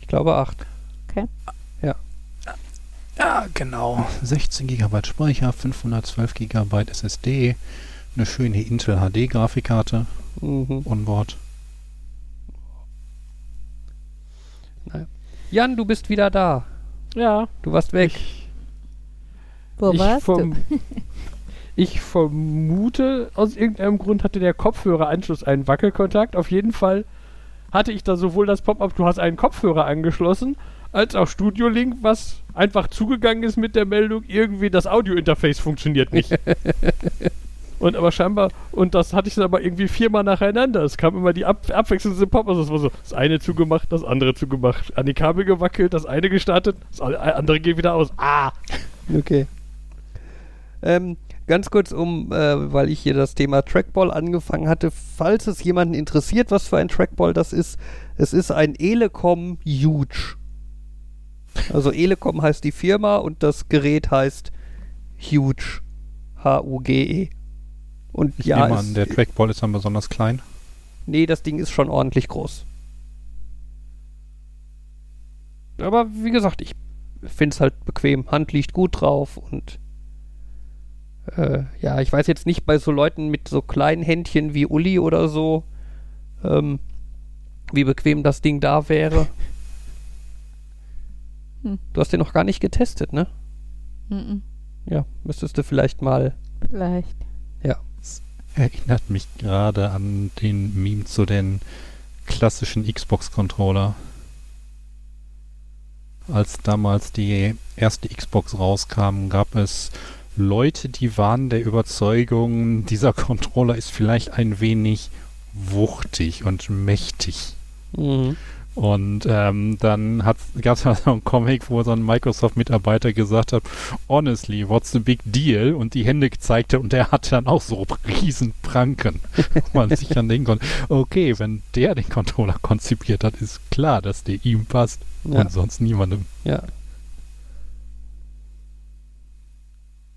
Ich glaube 8. Ja, genau. 16 GB Speicher, 512 GB SSD, eine schöne Intel HD Grafikkarte Mhm. onboard. Jan, du bist wieder da. Ja. Du warst weg. Wo ich, warst du? ich vermute, aus irgendeinem Grund hatte der Kopfhöreranschluss einen Wackelkontakt. Auf jeden Fall hatte ich da sowohl das Pop-up, du hast einen Kopfhörer angeschlossen, als auch Studio Link, was einfach zugegangen ist mit der Meldung, irgendwie das Audio-Interface funktioniert nicht. und aber scheinbar, und das hatte ich dann aber irgendwie viermal nacheinander. Es kam immer die ab, abwechselnde Pop, also es war so, das eine zugemacht, das andere zugemacht, an die Kabel gewackelt, das eine gestartet, das andere geht wieder aus. Ah! Okay. Ähm, ganz kurz um, äh, weil ich hier das Thema Trackball angefangen hatte, falls es jemanden interessiert, was für ein Trackball das ist, es ist ein Elecom Huge. Also Elecom heißt die Firma und das Gerät heißt Huge. H-U-G-E. Und Ich ja, nehme an, der Trackball ist dann besonders klein. nee, das Ding ist schon ordentlich groß. Aber wie gesagt, ich finde es halt bequem. Hand liegt gut drauf und äh, ja, ich weiß jetzt nicht bei so Leuten mit so kleinen Händchen wie Uli oder so, ähm, wie bequem das Ding da wäre. Hm. Du hast den noch gar nicht getestet, ne? Mhm. Ja, müsstest du vielleicht mal. Vielleicht. Erinnert mich gerade an den Meme zu den klassischen Xbox-Controller. Als damals die erste Xbox rauskam, gab es Leute, die waren der Überzeugung, dieser Controller ist vielleicht ein wenig wuchtig und mächtig. Mhm. Und ähm, dann gab es mal so einen Comic, wo so ein Microsoft-Mitarbeiter gesagt hat, honestly, what's the big deal? Und die Hände gezeigt hat und der hatte dann auch so riesen Pranken. wo man sich dann denken konnte, okay, wenn der den Controller konzipiert hat, ist klar, dass der ihm passt Ja. und sonst niemandem. Ja.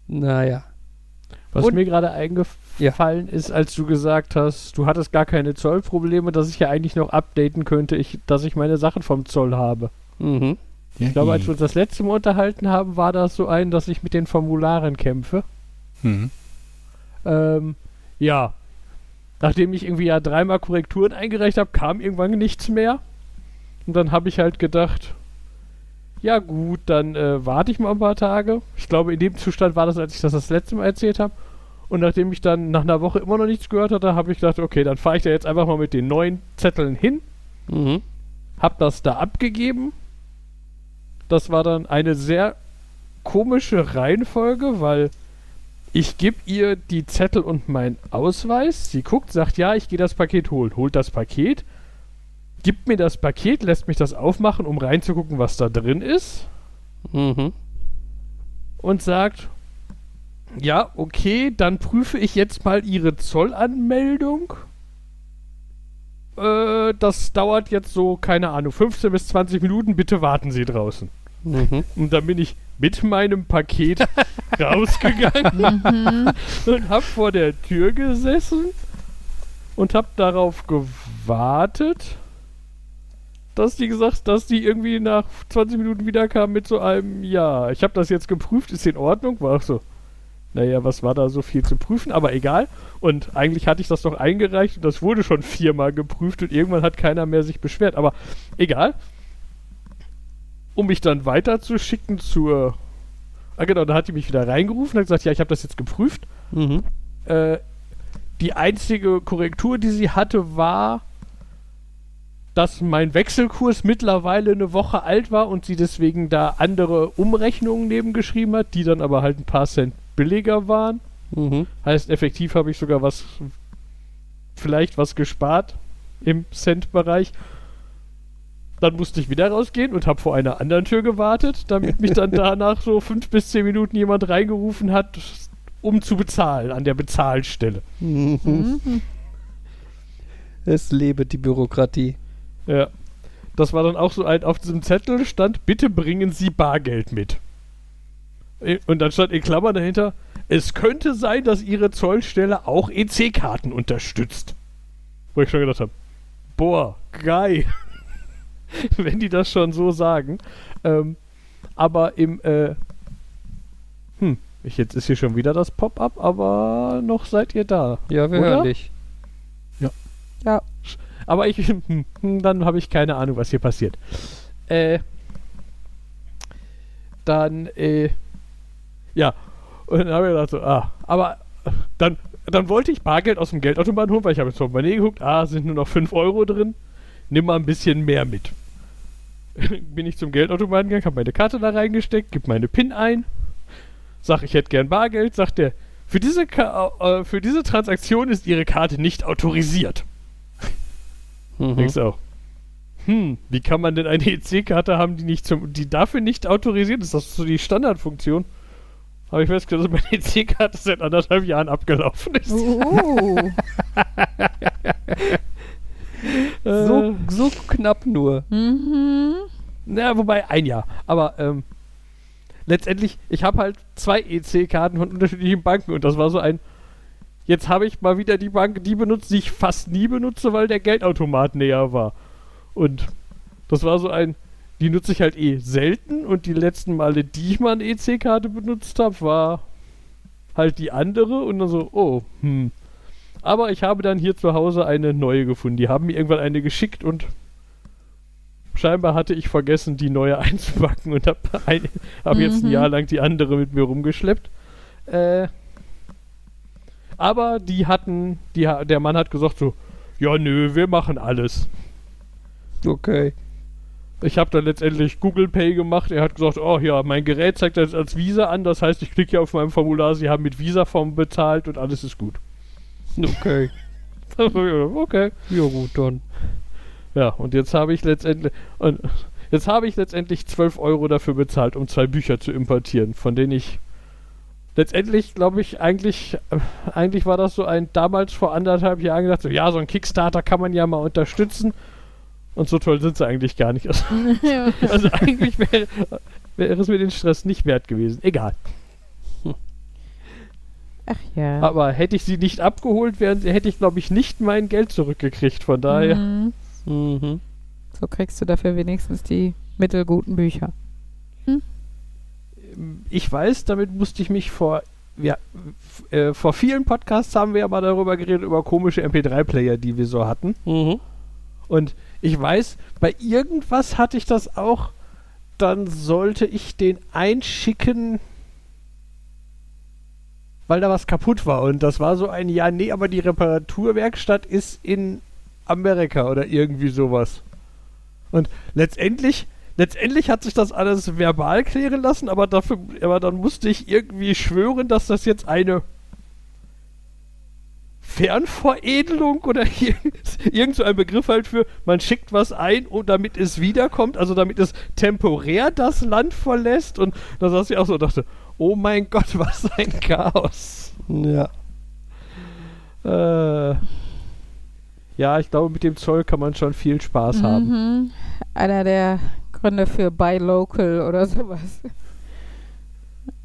Naja. Was Und- mir gerade eingefallen eingefallen ist, als du gesagt hast, du hattest gar keine Zollprobleme, dass ich ja eigentlich noch updaten könnte, ich, dass ich meine Sachen vom Zoll habe. Mhm. Ich glaube, als wir uns das letzte Mal unterhalten haben, war das so ein, dass ich mit den Formularen kämpfe. Hm. Ähm, ja. Nachdem ich irgendwie ja dreimal Korrekturen eingereicht habe, kam irgendwann nichts mehr. Und dann habe ich halt gedacht, ja gut, dann äh, warte ich mal ein paar Tage. Ich glaube, in dem Zustand war das, als ich das das letzte Mal erzählt habe. Und nachdem ich dann nach einer Woche immer noch nichts gehört hatte, habe ich gedacht, okay, dann fahre ich da jetzt einfach mal mit den neuen Zetteln hin. Mhm. Hab das da abgegeben. Das war dann eine sehr komische Reihenfolge, weil ich gebe ihr die Zettel und meinen Ausweis. Sie guckt, sagt, ja, ich gehe das Paket holen. Holt das Paket, gibt mir das Paket, lässt mich das aufmachen, um reinzugucken, was da drin ist. Mhm. Und sagt, ja, okay, dann prüfe ich jetzt mal Ihre Zollanmeldung. Äh, das dauert jetzt so, keine Ahnung, 15 bis 20 Minuten. Bitte warten Sie draußen. Mhm. Und dann bin ich mit meinem Paket rausgegangen und hab vor der Tür gesessen und hab darauf gewartet, dass die gesagt, dass die irgendwie nach 20 Minuten wiederkam mit so einem Ja, ich habe das jetzt geprüft, ist in Ordnung, war auch so. Naja, was war da so viel zu prüfen, aber egal. Und eigentlich hatte ich das doch eingereicht und das wurde schon viermal geprüft und irgendwann hat keiner mehr sich beschwert. Aber egal um mich dann weiterzuschicken zur. Ah, genau, da hat die mich wieder reingerufen und hat gesagt: Ja, ich habe das jetzt geprüft. Mhm. Äh, die einzige Korrektur, die sie hatte, war, dass mein Wechselkurs mittlerweile eine Woche alt war und sie deswegen da andere Umrechnungen nebengeschrieben hat, die dann aber halt ein paar Cent billiger waren. Mhm. Heißt, effektiv habe ich sogar was, vielleicht was gespart im Cent-Bereich. Dann musste ich wieder rausgehen und habe vor einer anderen Tür gewartet, damit mich dann danach so fünf bis zehn Minuten jemand reingerufen hat, um zu bezahlen, an der Bezahlstelle. Mhm. Es lebe die Bürokratie. Ja. Das war dann auch so ein, auf diesem Zettel stand, bitte bringen Sie Bargeld mit. Und dann stand in Klammern dahinter, es könnte sein, dass Ihre Zollstelle auch EC-Karten unterstützt. Wo ich schon gedacht habe, boah, geil. Wenn die das schon so sagen. Ähm, aber im, äh, hm, ich, jetzt ist hier schon wieder das Pop-up, aber noch seid ihr da. Ja, wir Oder? hören dich. Ja. Aber ich, hm, hm, dann habe ich keine Ahnung, was hier passiert. Äh, dann, äh, ja. Und dann habe ich gedacht so, ah, aber äh, dann, dann wollte ich Bargeld aus dem Geldautomaten holen, weil ich habe jetzt auf meine geguckt, ah, sind nur noch 5 Euro drin. Nimm mal ein bisschen mehr mit. Bin ich zum Geldautomaten gegangen, habe meine Karte da reingesteckt, gib meine PIN ein, sag, ich hätte gern Bargeld, sagt der, für diese, Ka äh, für diese Transaktion ist Ihre Karte nicht autorisiert. Mhm. Denkst du auch. Hm, wie kann man denn eine EC-Karte haben, die nicht zum, die dafür nicht autorisiert ist? Das ist so die Standardfunktion. Habe ich festgestellt, dass meine EC-Karte seit anderthalb Jahren abgelaufen ist. Uh. So, so knapp nur. mhm. Na, wobei ein Jahr. Aber ähm, letztendlich, ich habe halt zwei EC-Karten von unterschiedlichen Banken und das war so ein. Jetzt habe ich mal wieder die Bank, die benutzt, die ich fast nie benutze, weil der Geldautomat näher war. Und das war so ein. Die nutze ich halt eh selten und die letzten Male, die ich mal eine EC-Karte benutzt habe, war halt die andere und dann so, oh, hm. Aber ich habe dann hier zu Hause eine neue gefunden. Die haben mir irgendwann eine geschickt und scheinbar hatte ich vergessen, die neue einzupacken und habe hab jetzt ein Mhm. Jahr lang die andere mit mir rumgeschleppt. Äh, aber die hatten, die, der Mann hat gesagt so, ja nö, wir machen alles. Okay. Ich habe dann letztendlich Google Pay gemacht. Er hat gesagt, oh ja, mein Gerät zeigt das als Visa an. Das heißt, ich klicke hier auf meinem Formular, Sie haben mit Visa-Form bezahlt und alles ist gut. Okay. okay. Ja, gut, dann. Ja, und jetzt habe ich letztendlich und jetzt habe ich letztendlich 12 Euro dafür bezahlt, um zwei Bücher zu importieren, von denen ich letztendlich, glaube ich, eigentlich, äh, eigentlich war das so ein damals vor anderthalb Jahren gedacht, so ja, so ein Kickstarter kann man ja mal unterstützen. Und so toll sind sie eigentlich gar nicht. Also, also eigentlich wäre, wäre es mir den Stress nicht wert gewesen. Egal. Ach ja. Aber hätte ich sie nicht abgeholt, wären, hätte ich, glaube ich, nicht mein Geld zurückgekriegt. Von daher. Mhm. Mhm. So kriegst du dafür wenigstens die mittelguten Bücher. Ich weiß, damit musste ich mich vor. Ja, äh, vor vielen Podcasts haben wir ja mal darüber geredet, über komische MP3-Player, die wir so hatten. Mhm. Und ich weiß, bei irgendwas hatte ich das auch. Dann sollte ich den einschicken, weil da was kaputt war. Und das war so ein Ja, nee, aber die Reparaturwerkstatt ist in Amerika oder irgendwie sowas. Und letztendlich, letztendlich hat sich das alles verbal klären lassen, aber dafür, aber dann musste ich irgendwie schwören, dass das jetzt eine Fernveredelung oder irgend, so ein Begriff halt für, man schickt was ein und damit es wiederkommt, also damit es temporär das Land verlässt und da saß ich auch so und dachte, oh mein Gott, was ein Chaos. Ja. Äh, ja, ich glaube, mit dem Zoll kann man schon viel Spaß haben. Mhm. Einer der Gründe für Buy Local oder sowas.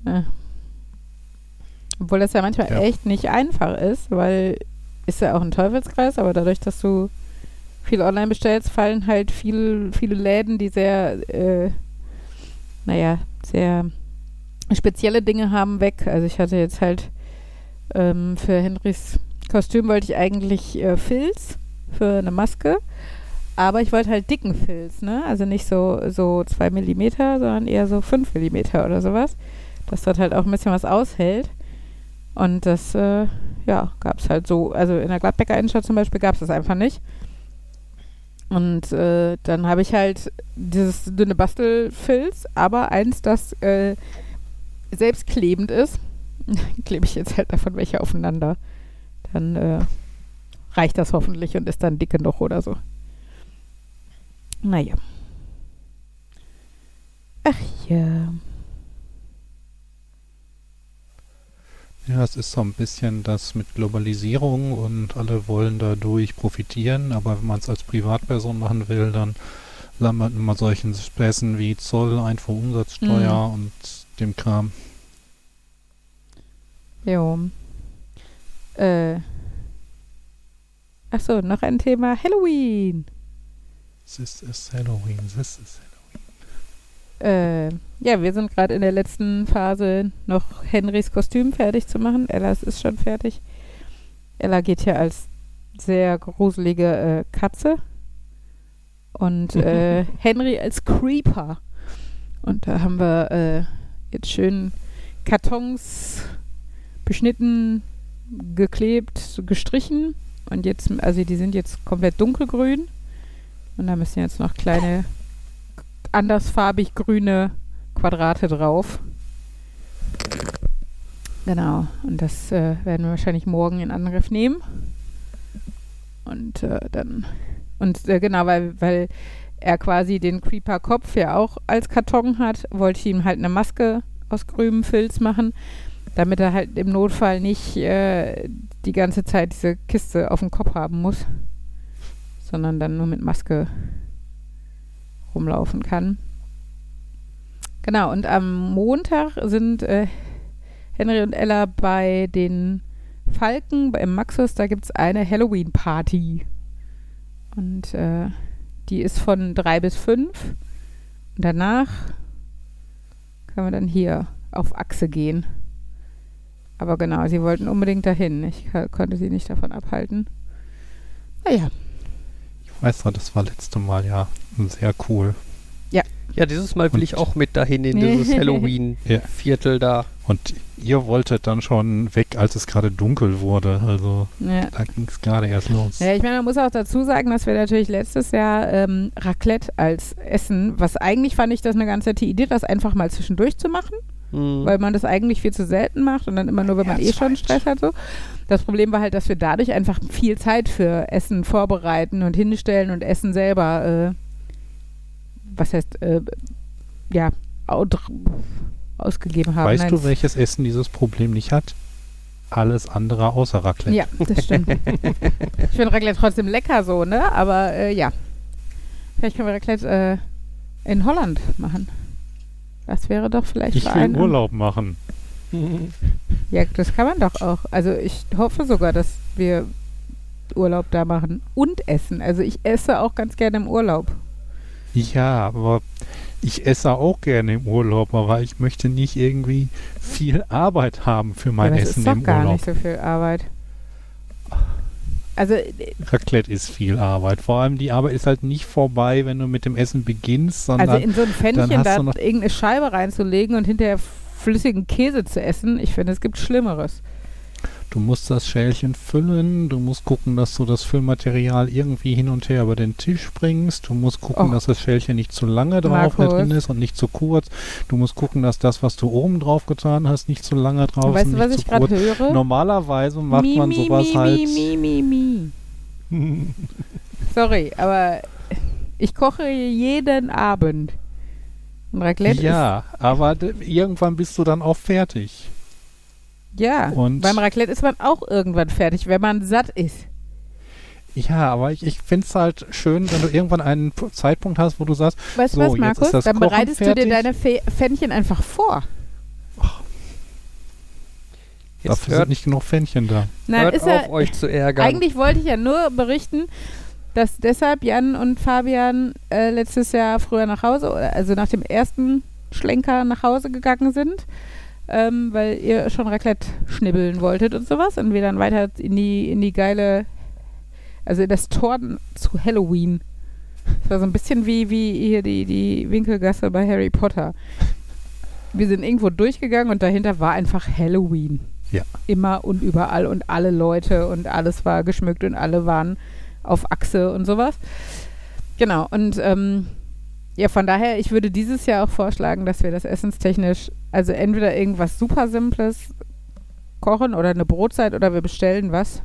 Ja. Obwohl das ja manchmal Ja. echt nicht einfach ist, weil ist ja auch ein Teufelskreis, aber dadurch, dass du viel online bestellst, fallen halt viel, viele Läden, die sehr, äh, naja, sehr spezielle Dinge haben, weg. Also ich hatte jetzt halt ähm, für Henrys Kostüm wollte ich eigentlich äh, Filz für eine Maske. Aber ich wollte halt dicken Filz, ne? Also nicht so, so 2 Millimeter, sondern eher so 5 Millimeter oder sowas. Dass dort halt auch ein bisschen was aushält. Und das, äh, ja, gab es halt so. Also in der Gladbecker Innenstadt zum Beispiel gab es das einfach nicht. Und äh, dann habe ich halt dieses dünne Bastelfilz, aber eins, das äh, selbstklebend ist. Klebe ich jetzt halt davon welche aufeinander. Dann äh, reicht das hoffentlich und ist dann dick genug oder so. Naja. Ach ja. Ja, es ist so ein bisschen das mit Globalisierung und alle wollen dadurch profitieren, aber wenn man es als Privatperson machen will, dann landet man immer solchen Späßen wie Zoll, Einfuhrumsatzsteuer und dem Kram. Jo. Äh. Ach so, noch ein Thema. Halloween. This is Halloween, this is Äh, ja, wir sind gerade in der letzten Phase, noch Henrys Kostüm fertig zu machen. Ellas ist schon fertig. Ella geht hier als sehr gruselige äh, Katze. Und äh, Henry als Creeper. Und da haben wir äh, jetzt schön Kartons beschnitten, geklebt, gestrichen. Und jetzt, also die sind jetzt komplett dunkelgrün. Und da müssen jetzt noch kleine andersfarbig grüne Quadrate drauf. Genau. Und das äh, werden wir wahrscheinlich morgen in Angriff nehmen. Und äh, dann. Und äh, genau, weil, weil er quasi den Creeper-Kopf ja auch als Karton hat, wollte ich ihm halt eine Maske aus grünem Filz machen, damit er halt im Notfall nicht äh, die ganze Zeit diese Kiste auf dem Kopf haben muss, sondern dann nur mit Maske rumlaufen kann. Genau, und am Montag sind äh, Henry und Ella bei den Falken im Maxus, da gibt es eine Halloween-Party. Und äh, die ist von drei bis fünf. Und danach können wir dann hier auf Achse gehen. Aber genau, sie wollten unbedingt dahin. Ich konnte sie nicht davon abhalten. Naja, Ich weiß noch, das war letzte Mal ja sehr cool. Ja, dieses Mal will Und- ich auch mit dahin in dieses Ja. Halloween-Viertel da. Und ihr wolltet dann schon weg, als es gerade dunkel wurde. Also ja. da ging es gerade erst los. Ja, ich meine, man muss auch dazu sagen, dass wir natürlich letztes Jahr ähm, Raclette als Essen, was eigentlich fand ich das eine ganz nette Idee, das einfach mal zwischendurch zu machen, Mhm. weil man das eigentlich viel zu selten macht und dann immer nur, wenn man eh schon Stress hat. So. Das Problem war halt, dass wir dadurch einfach viel Zeit für Essen vorbereiten und hinstellen und Essen selber, äh, was heißt, äh, ja, ausgegeben haben. weißt Nein, du, welches Essen dieses Problem nicht hat? Alles andere außer Raclette. Ja, das stimmt. ich finde Raclette trotzdem lecker so, ne? Aber äh, ja. Vielleicht können wir Raclette äh, in Holland machen. Das wäre doch vielleicht Ich will. Urlaub machen. Ja, das kann man doch auch. Also ich hoffe sogar, dass wir Urlaub da machen und essen. Also ich esse auch ganz gerne im Urlaub. Ja, aber ich esse auch gerne im Urlaub, aber ich möchte nicht irgendwie viel Arbeit haben für mein ja, das Essen ist doch im gar Urlaub. nicht so viel Arbeit. Also äh, Raclette ist viel Arbeit. Vor allem die Arbeit ist halt nicht vorbei, wenn du mit dem Essen beginnst, sondern Also in so ein Pfännchen da irgendeine Scheibe reinzulegen und hinterher flüssigen Käse zu essen, ich finde, es gibt Schlimmeres. Du musst das Schälchen füllen, du musst gucken, dass du das Füllmaterial irgendwie hin und her über den Tisch bringst, du musst gucken, Och. dass das Schälchen nicht zu lange drauf drin ist und nicht zu kurz. Du musst gucken, dass das, was du oben drauf getan hast, nicht zu lange drauf weißt ist du, und was nicht ich zu gerade kurz. höre? Normalerweise macht mi, man sowas mi, halt. Mi, mi, mi, mi. Sorry, aber ich koche jeden Abend. Und Raclette ja, aber irgendwann bist du dann auch fertig. Ja, Und- beim Raclette ist man auch irgendwann fertig, wenn man satt ist. Ja, aber ich, ich finde es halt schön, wenn du irgendwann einen P- Zeitpunkt hast, wo du sagst, Weißt du So, was, jetzt Markus? ist das Dann Kochen bereitest du dir fertig. deine Fe Pfännchen einfach vor. Jetzt dafür hört, sind nicht genug Pfännchen da. Nein, hört ist auf, ja, euch zu ärgern. Eigentlich wollte ich ja nur berichten, dass deshalb Jan und Fabian äh, letztes Jahr früher nach Hause, also nach dem ersten Schlenker nach Hause gegangen sind, ähm, weil ihr schon Raclette schnibbeln wolltet und sowas und wir dann weiter in die, in die geile, also in das Tor zu Halloween. Das war so ein bisschen wie, wie hier die, die Winkelgasse bei Harry Potter. Wir sind irgendwo durchgegangen und dahinter war einfach Halloween. Ja. Immer und überall und alle Leute und alles war geschmückt und alle waren auf Achse und sowas. Genau, und ähm, ja, von daher, ich würde dieses Jahr auch vorschlagen, dass wir das essenstechnisch, also entweder irgendwas super Simples kochen oder eine Brotzeit oder wir bestellen was.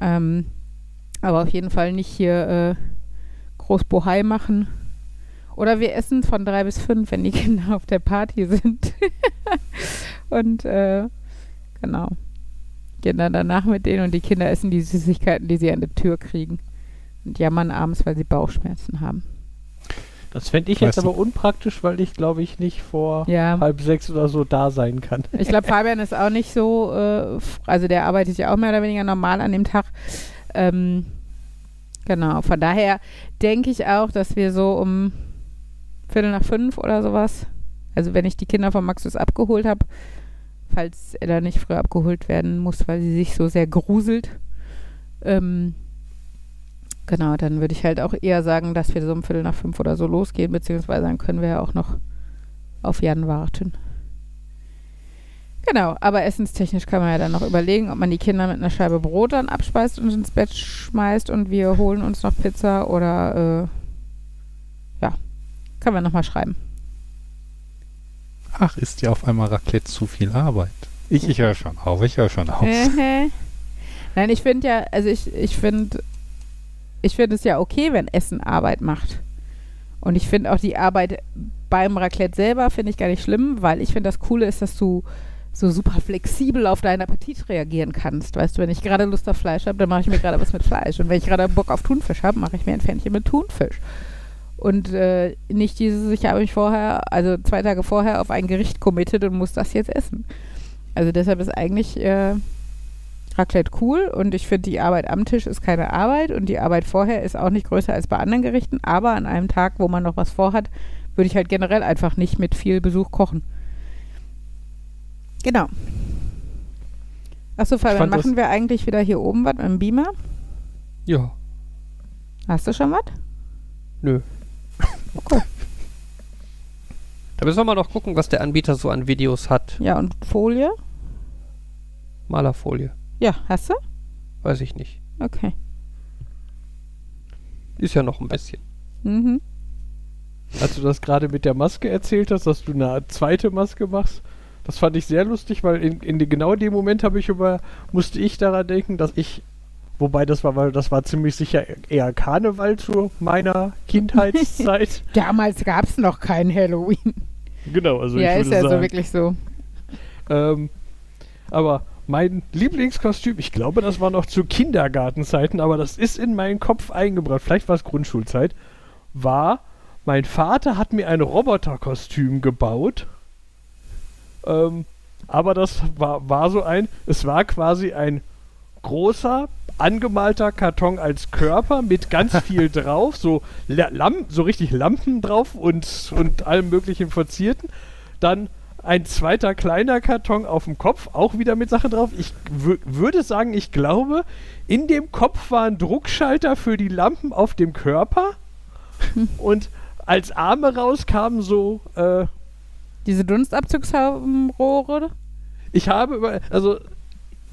Ähm, aber auf jeden Fall nicht hier äh, groß Bohai machen. Oder wir essen von drei bis fünf, wenn die Kinder auf der Party sind. und äh, genau. Gehen dann danach mit denen und die Kinder essen die Süßigkeiten, die sie an der Tür kriegen. Und jammern abends, weil sie Bauchschmerzen haben. Das fände ich jetzt Weißt du- aber unpraktisch, weil ich glaube ich nicht vor Ja. halb sechs oder so da sein kann. Ich glaube, Fabian ist auch nicht so, äh, also der arbeitet ja auch mehr oder weniger normal an dem Tag. Ähm, genau, von daher denke ich auch, dass wir so um Viertel nach fünf oder sowas, also wenn ich die Kinder von Maxus abgeholt habe, falls er da nicht früher abgeholt werden muss, weil sie sich so sehr gruselt, ähm, genau, dann würde ich halt auch eher sagen, dass wir so um Viertel nach fünf oder so losgehen, beziehungsweise dann können wir ja auch noch auf Jan warten. Genau, aber essenstechnisch kann man ja dann noch überlegen, ob man die Kinder mit einer Scheibe Brot dann abspeist und ins Bett schmeißt und wir holen uns noch Pizza oder äh, ja, können wir nochmal schreiben. Ach, ist ja auf einmal Raclette zu viel Arbeit. Ich, ich höre schon auf, ich höre schon auf. Ähä. Nein, ich finde ja, also ich, ich finde, ich finde es ja okay, wenn Essen Arbeit macht. Und ich finde auch die Arbeit beim Raclette selber finde ich gar nicht schlimm, weil ich finde das Coole ist, dass du so super flexibel auf deinen Appetit reagieren kannst. Weißt du, wenn ich gerade Lust auf Fleisch habe, dann mache ich mir gerade was mit Fleisch. Und wenn ich gerade Bock auf Thunfisch habe, mache ich mir ein Pfännchen mit Thunfisch. Und äh, nicht dieses, ich habe mich vorher, also zwei Tage vorher auf ein Gericht committed und muss das jetzt essen. Also deshalb ist eigentlich äh, Raclette cool und ich finde, die Arbeit am Tisch ist keine Arbeit und die Arbeit vorher ist auch nicht größer als bei anderen Gerichten, aber an einem Tag, wo man noch was vorhat, würde ich halt generell einfach nicht mit viel Besuch kochen. Genau. Achso, Fabian, machen wir eigentlich wieder hier oben was mit dem Beamer? Ja, Hast du schon was? nö. Okay. Da müssen wir mal noch gucken, was der Anbieter so an Videos hat. Ja, und Folie? Malerfolie. Ja, hast du? Weiß ich nicht. Okay. Ist ja noch ein bisschen. Mhm. Als du das gerade mit der Maske erzählt hast, dass du eine zweite Maske machst, das fand ich sehr lustig, weil in, in die, genau dem Moment habe ich über, musste ich daran denken, dass ich, wobei das war, weil das war ziemlich sicher eher Karneval zu meiner Kindheitszeit. Damals gab es noch kein Halloween. genau, also ja, ich ist würde ja so wirklich so. Ähm, aber mein Lieblingskostüm, ich glaube, das war noch zu Kindergartenzeiten, aber das ist in meinen Kopf eingebracht, vielleicht war es Grundschulzeit, war, mein Vater hat mir ein Roboterkostüm gebaut. Ähm, aber das war, war so ein, es war quasi ein großer, angemalter Karton als Körper mit ganz viel drauf, so, La- Lam so richtig Lampen drauf und, und allem möglichen Verzierten. Dann ein zweiter kleiner Karton auf dem Kopf, auch wieder mit Sachen drauf. Ich wür- würde sagen, ich glaube, in dem Kopf war ein Druckschalter für die Lampen auf dem Körper. und als Arme rauskamen so, äh, Diese Dunstabzugsrohre? ich habe über, also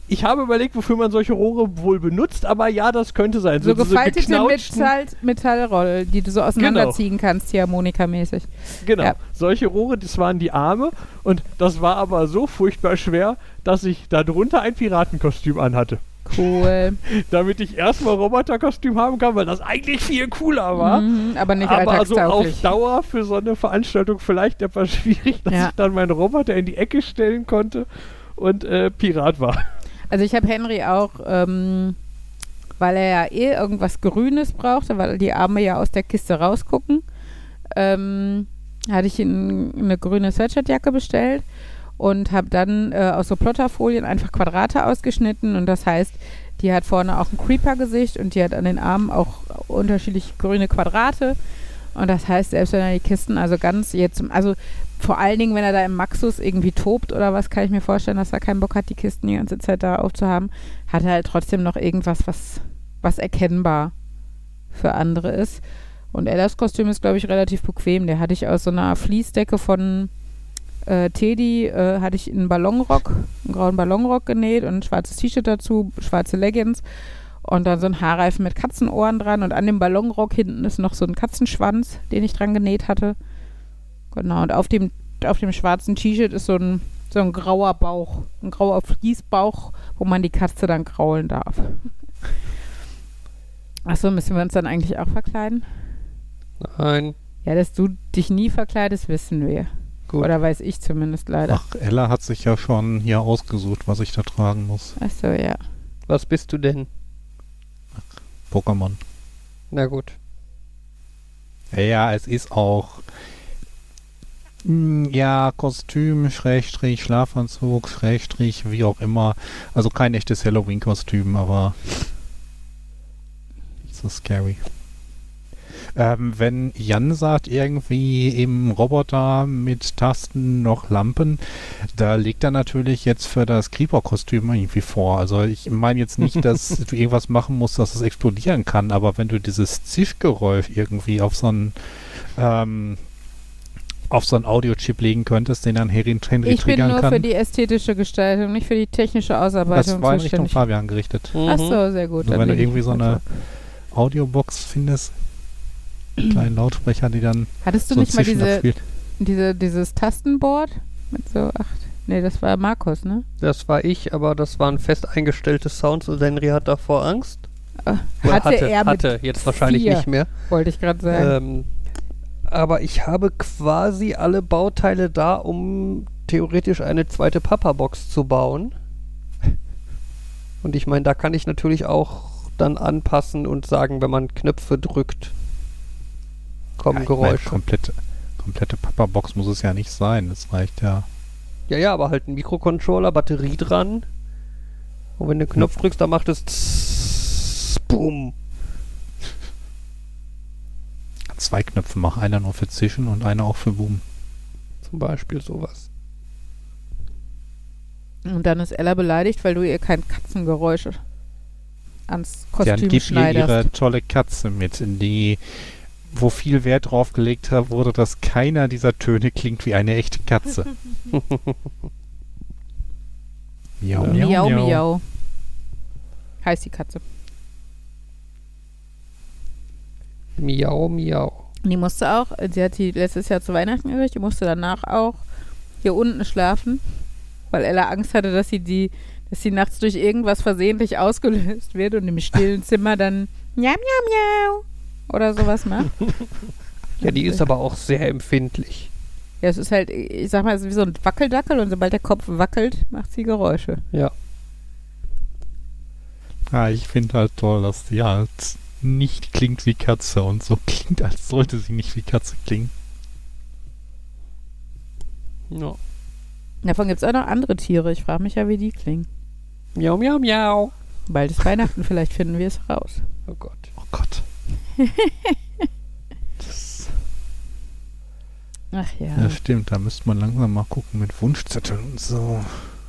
ich habe überlegt, wofür man solche Rohre wohl benutzt, aber ja, das könnte sein. So diese gefaltete Metall Metallrolle, die du so auseinanderziehen kannst, hier harmonikamäßig. Genau, Ja. solche Rohre, das waren die Arme und das war aber so furchtbar schwer, dass ich darunter ein Piratenkostüm anhatte. Cool. Damit ich erstmal Roboterkostüm haben kann, weil das eigentlich viel cooler war. Mhm, aber nicht aber so auf. Dauer für so eine Veranstaltung vielleicht etwas schwierig, dass Ja. ich dann meinen Roboter in die Ecke stellen konnte und äh, Pirat war. Also ich habe Henry auch, ähm, weil er ja eh irgendwas Grünes brauchte, weil die Arme ja aus der Kiste rausgucken, ähm, hatte ich ihm eine grüne Sweatshirtjacke bestellt und habe dann äh, aus so Plotterfolien einfach Quadrate ausgeschnitten und das heißt, die hat vorne auch ein Creeper-Gesicht und die hat an den Armen auch unterschiedlich grüne Quadrate. Und das heißt, selbst wenn er die Kisten also ganz jetzt, also vor allen Dingen, wenn er da im Maxus irgendwie tobt oder was, kann ich mir vorstellen, dass er keinen Bock hat, die Kisten die ganze Zeit da aufzuhaben, hat er halt trotzdem noch irgendwas, was, was erkennbar für andere ist. Und Ellas Kostüm ist, glaube ich, relativ bequem. Der hatte ich aus so einer Fließdecke von äh, Teddy, äh, hatte ich einen Ballonrock, einen grauen Ballonrock genäht und ein schwarzes T-Shirt dazu, schwarze Leggings und dann so ein Haarreifen mit Katzenohren dran und an dem Ballonrock hinten ist noch so ein Katzenschwanz, den ich dran genäht hatte. Genau, und auf dem, auf dem schwarzen T-Shirt ist so ein, so ein grauer Bauch, ein grauer Fließbauch, wo man die Katze dann kraulen darf. Achso, müssen wir uns dann eigentlich auch verkleiden? Nein. Ja, dass du dich nie verkleidest, wissen wir. Gut. Oder weiß ich zumindest leider. Ach, Ella hat sich ja schon hier ausgesucht, was ich da tragen muss. Achso, ja. Was bist du denn? Pokémon. Na gut. Ja, es ist auch. Ja, Kostüm, Schrägstrich, Schlafanzug, Schrägstrich, wie auch immer. Also kein echtes Halloween-Kostüm, aber. So scary. Ähm, wenn Jan sagt, irgendwie im Roboter mit Tasten noch Lampen, da legt er natürlich jetzt für das Creeper-Kostüm irgendwie vor. Also ich meine jetzt nicht, dass du irgendwas machen musst, dass es explodieren kann, aber wenn du dieses Zischgeräusch irgendwie auf so einen ähm, auf so einen Audiochip legen könntest, den dann Henry, Henry Ich bin triggern nur kann. für die ästhetische Gestaltung, nicht für die technische das Ausarbeitung war in Richtung. Fabian gerichtet. Mhm. Achso, sehr gut. Dann wenn du irgendwie so das eine. Audiobox findest, kleinen Lautsprecher, die dann Hattest du so nicht mal diese, diese, dieses Tastenboard mit so acht? Nee, das war Markus, ne? Das war ich, aber das waren fest eingestellte Sounds und Henry hat davor Angst. Äh, Oder hatte, er mit, hatte, jetzt wahrscheinlich vier. nicht mehr. wollte ich gerade sagen. Ähm, aber ich habe quasi alle Bauteile da, um theoretisch eine zweite Papa-Box zu bauen. Und ich meine, da kann ich natürlich auch dann anpassen und sagen, wenn man Knöpfe drückt, kommen Ja, Geräusche. komplette, komplette Papa-Box muss es ja nicht sein. Das reicht ja. Ja, ja, aber halt ein Mikrocontroller, Batterie dran. Und wenn du den Knopf drückst, dann macht es Boom. Zwei Knöpfe mach. Einer nur für Zischen und einer auch für Boom. Zum Beispiel sowas. Und dann ist Ella beleidigt, weil du ihr kein Katzengeräusch ans Dann Kostüm gib ihr schneiderst. ihre tolle Katze mit, in die, wo viel Wert drauf gelegt hat, wurde, dass keiner dieser Töne klingt wie eine echte Katze. miau, miau, miau. miau. Heißt die Katze. Miau, miau. Die musste auch, sie hat die letztes Jahr zu Weihnachten gekriegt, die musste danach auch hier unten schlafen, weil Ella Angst hatte, dass sie die, dass sie nachts durch irgendwas versehentlich ausgelöst wird und im stillen Zimmer dann miau, miau, miau oder sowas macht. Ja, die ist aber auch sehr empfindlich. Ja, es ist halt, ich sag mal, es ist wie so ein Wackeldackel und sobald der Kopf wackelt, macht sie Geräusche. Ja. Ja, ich finde halt toll, dass die halt nicht klingt wie Katze und so klingt, als sollte sie nicht wie Katze klingen. ja. Davon gibt es auch noch andere Tiere. Ich frage mich ja, wie die klingen. Miau, miau, miau. Bald ist Weihnachten, vielleicht finden wir es raus. Oh Gott. Oh Gott. das, Ach ja. ja, stimmt. Da müsste man langsam mal gucken mit Wunschzetteln und so.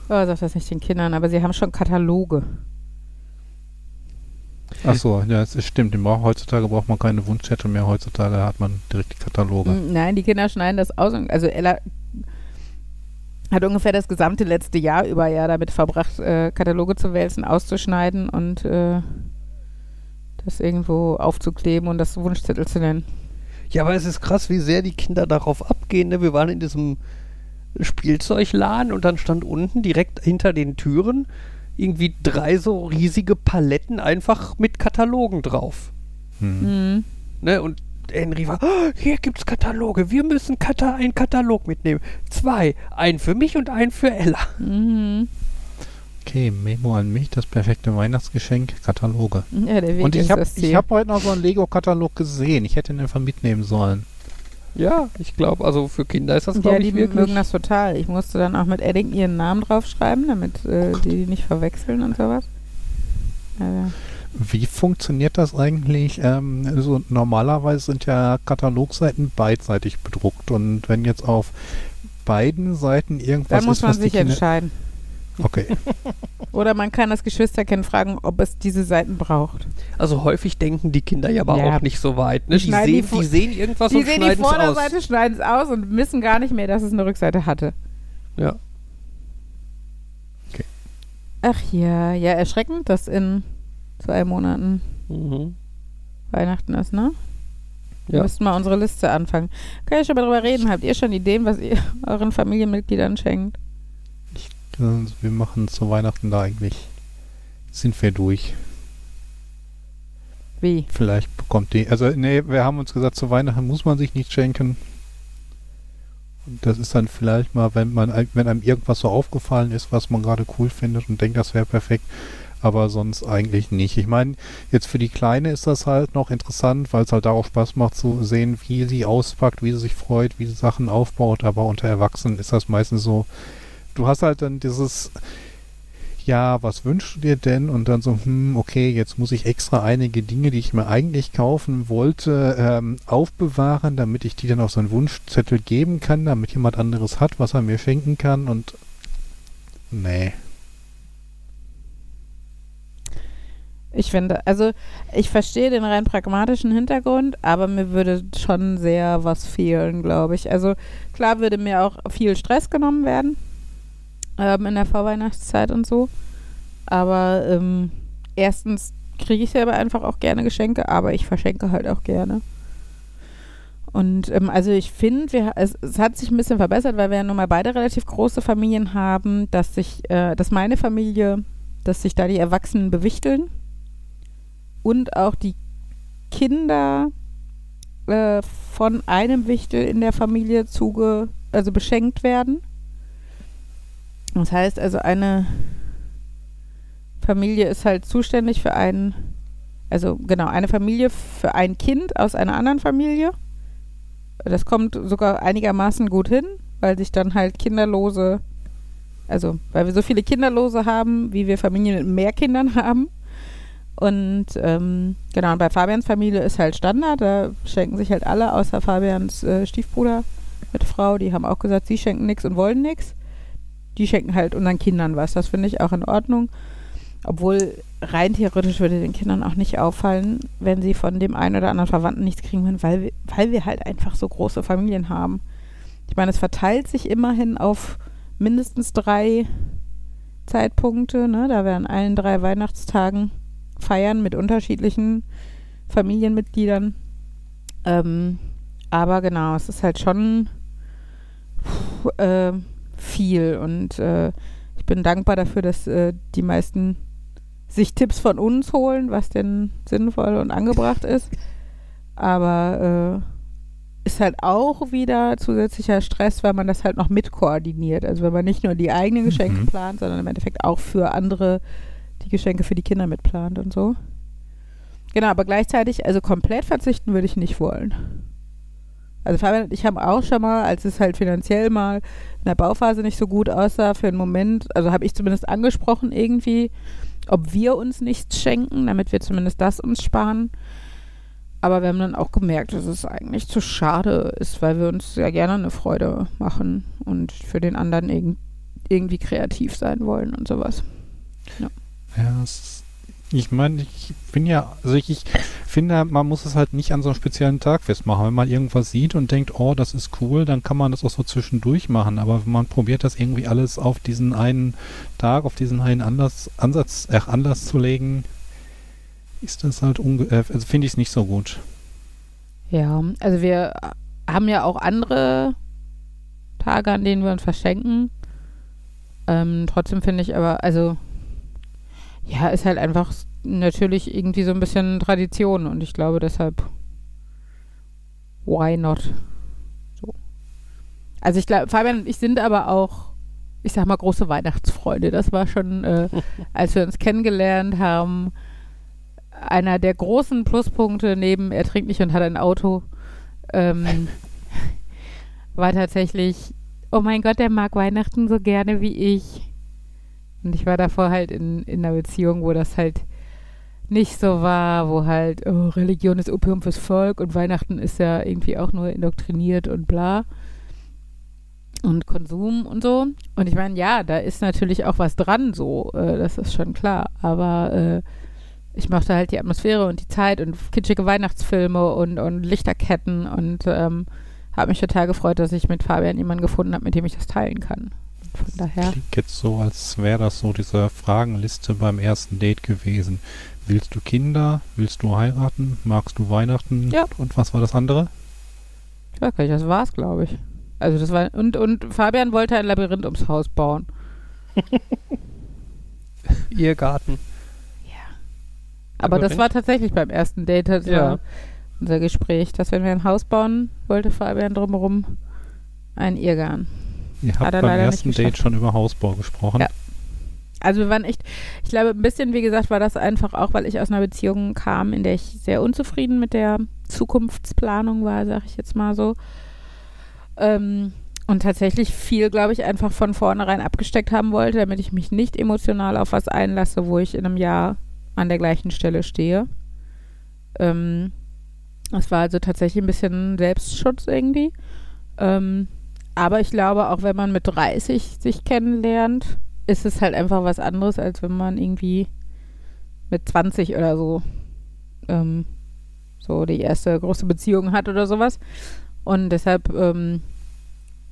Oh, sag das nicht den Kindern, aber sie haben schon Kataloge. Ach so, ja, es ist stimmt. Den braucht, heutzutage braucht man keine Wunschzettel mehr. Heutzutage hat man direkt die Kataloge. Nein, die Kinder schneiden das aus. und- Also Ella hat ungefähr das gesamte letzte Jahr über ja damit verbracht, äh, Kataloge zu wälzen, auszuschneiden und äh, das irgendwo aufzukleben und das Wunschzettel zu nennen. Ja, aber es ist krass, wie sehr die Kinder darauf abgehen. Ne? Wir waren in diesem Spielzeugladen und dann stand unten direkt hinter den Türen irgendwie drei so riesige Paletten einfach mit Katalogen drauf. Hm. Mhm. Ne? Und Henry war, "Oh, hier gibt's Kataloge, wir müssen Kata einen Katalog mitnehmen. Zwei, einen für mich und einen für Ella. Mhm. Okay, Memo an mich, das perfekte Weihnachtsgeschenk, Kataloge. Ja, der Weg Und ich habe hab heute noch so einen Lego-Katalog gesehen. Ich hätte ihn einfach mitnehmen sollen. Ja, ich glaube, also für Kinder ist das, ja, glaube die ich, wirklich. mögen das total. Ich musste dann auch mit Edding ihren Namen draufschreiben, damit äh, die die nicht verwechseln und sowas. Ja, Wie funktioniert das eigentlich? Ähm, also normalerweise sind ja Katalogseiten beidseitig bedruckt und wenn jetzt auf beiden Seiten irgendwas dann muss ist, man was die sich Kinder... entscheiden. Okay, Oder man kann das Geschwisterkind fragen, ob es diese Seiten braucht. Also häufig denken die Kinder ja aber Ja. auch nicht so weit. Ne? Die Die, die sehen, die sehen irgendwas Die und sehen die schneiden es aus. Vorderseite, schneiden es aus und wissen gar nicht mehr, dass es eine Rückseite hatte. Ja. Ach ja, ja, erschreckend, dass in zwei Monaten Mhm. Weihnachten ist, ne? Wir Ja. müssten mal unsere Liste anfangen. Kann ich schon mal drüber reden? Habt ihr schon Ideen, was ihr euren Familienmitgliedern schenkt? Wir machen zu Weihnachten da eigentlich, sind wir durch. Wie? Vielleicht bekommt die, also nee, wir haben uns gesagt, zu Weihnachten muss man sich nichts schenken. Und das ist dann vielleicht mal, wenn man, wenn einem irgendwas so aufgefallen ist, was man gerade cool findet und denkt, das wäre perfekt. Aber sonst eigentlich nicht. Ich meine, jetzt für die Kleine ist das halt noch interessant, weil es halt da auch Spaß macht zu sehen, wie sie auspackt, wie sie sich freut, wie sie Sachen aufbaut. Aber unter Erwachsenen ist das meistens so, du hast halt dann dieses, ja, was wünschst du dir denn? Und dann so, hm, okay, jetzt muss ich extra einige Dinge, die ich mir eigentlich kaufen wollte, ähm, aufbewahren, damit ich die dann auf so einen Wunschzettel geben kann, damit jemand anderes hat, was er mir schenken kann und nee. Ich finde, also ich verstehe den rein pragmatischen Hintergrund, aber mir würde schon sehr was fehlen, glaube ich. Also klar würde mir auch viel Stress genommen werden ähm, in der Vorweihnachtszeit und so. Aber ähm, erstens kriege ich selber einfach auch gerne Geschenke, aber ich verschenke halt auch gerne. Und ähm, also ich finde, es, es hat sich ein bisschen verbessert, weil wir ja nun mal beide relativ große Familien haben, dass sich, äh, dass meine Familie, dass sich da die Erwachsenen bewichteln und auch die Kinder äh, von einem Wichtel in der Familie zuge, also beschenkt werden. Das heißt also, eine Familie ist halt zuständig für einen, also genau, eine Familie für ein Kind aus einer anderen Familie. Das kommt sogar einigermaßen gut hin, weil sich dann halt Kinderlose, also weil wir so viele Kinderlose haben, wie wir Familien mit mehr Kindern haben. Und ähm, genau, und bei Fabians Familie ist halt Standard, da schenken sich halt alle, außer Fabians äh, Stiefbruder mit Frau, die haben auch gesagt, sie schenken nichts und wollen nichts. Die schenken halt unseren Kindern was. Das finde ich auch in Ordnung. Obwohl rein theoretisch würde den Kindern auch nicht auffallen, wenn sie von dem einen oder anderen Verwandten nichts kriegen würden, weil wir, weil wir halt einfach so große Familien haben. Ich meine, es verteilt sich immerhin auf mindestens drei Zeitpunkte. Ne? Da werden allen drei Weihnachtstagen feiern mit unterschiedlichen Familienmitgliedern. Ähm, aber genau, es ist halt schon puh, äh, viel und äh, ich bin dankbar dafür, dass äh, die meisten sich Tipps von uns holen, was denn sinnvoll und angebracht ist. Aber äh, ist halt auch wieder zusätzlicher Stress, weil man das halt noch mit koordiniert. Also wenn man nicht nur die eigenen Geschenke Mhm. plant, sondern im Endeffekt auch für andere die Geschenke für die Kinder mitplant und so. Genau, aber gleichzeitig, also komplett verzichten würde ich nicht wollen. Also Fabian ich haben auch schon mal, als es halt finanziell mal in der Bauphase nicht so gut aussah, für einen Moment, also habe ich zumindest angesprochen irgendwie, ob wir uns nichts schenken, damit wir zumindest das uns sparen. Aber wir haben dann auch gemerkt, dass es eigentlich zu schade ist, weil wir uns sehr gerne eine Freude machen und für den anderen irg irgendwie kreativ sein wollen und sowas. Ja, es, ich meine, ich bin ja, also ich, ich finde, man muss es halt nicht an so einem speziellen Tag festmachen. Wenn man irgendwas sieht und denkt, oh, das ist cool, dann kann man das auch so zwischendurch machen. Aber wenn man probiert, das irgendwie alles auf diesen einen Tag, auf diesen einen Anlass, Ansatz, äh, Anlass zu legen, ist das halt, unge äh, also finde ich es nicht so gut. Ja, also wir haben ja auch andere Tage, an denen wir uns verschenken. Ähm, trotzdem finde ich aber, also ja, ist halt einfach natürlich irgendwie so ein bisschen Tradition und ich glaube deshalb, why not? So. Also ich glaube, Fabian und ich sind aber auch, ich sag mal, große Weihnachtsfreunde. Das war schon, äh, als wir uns kennengelernt haben, einer der großen Pluspunkte neben er trinkt nicht und hat ein Auto, ähm, war tatsächlich, oh mein Gott, der mag Weihnachten so gerne wie ich. Und ich war davor halt in, in einer Beziehung, wo das halt nicht so war, wo halt, oh, Religion ist Opium fürs Volk und Weihnachten ist ja irgendwie auch nur indoktriniert und bla. Und Konsum und so. Und ich meine, ja, da ist natürlich auch was dran, so, äh, das ist schon klar. Aber äh, ich mochte halt die Atmosphäre und die Zeit und kitschige Weihnachtsfilme und, und Lichterketten und ähm, habe mich total gefreut, dass ich mit Fabian jemanden gefunden habe, mit dem ich das teilen kann. Von daher. Klingt jetzt so, als wäre das so diese Fragenliste beim ersten Date gewesen. Willst du Kinder? Willst du heiraten? Magst du Weihnachten? Ja. Und was war das andere? Ich weiß gar nicht, das war's, glaube ich. Also das war und und Fabian wollte ein Labyrinth ums Haus bauen. Ihr Garten. Aber das war tatsächlich beim ersten Date das Ja. unser Gespräch, dass wenn wir ein Haus bauen, wollte Fabian drumherum einen Irrgarten. Ihr habt beim ersten Date schon über Hausbau gesprochen. Ja. Also wir waren echt, ich glaube, ein bisschen, wie gesagt, war das einfach auch, weil ich aus einer Beziehung kam, in der ich sehr unzufrieden mit der Zukunftsplanung war, sag ich jetzt mal so. Ähm, und tatsächlich viel, glaube ich, einfach von vornherein abgesteckt haben wollte, damit ich mich nicht emotional auf was einlasse, wo ich in einem Jahr an der gleichen Stelle stehe. Ähm, das war also tatsächlich ein bisschen Selbstschutz irgendwie. Ähm, aber ich glaube, auch wenn man mit 30 sich kennenlernt, ist es halt einfach was anderes, als wenn man irgendwie mit 20 oder so ähm, so die erste große Beziehung hat oder sowas. Und deshalb, ähm,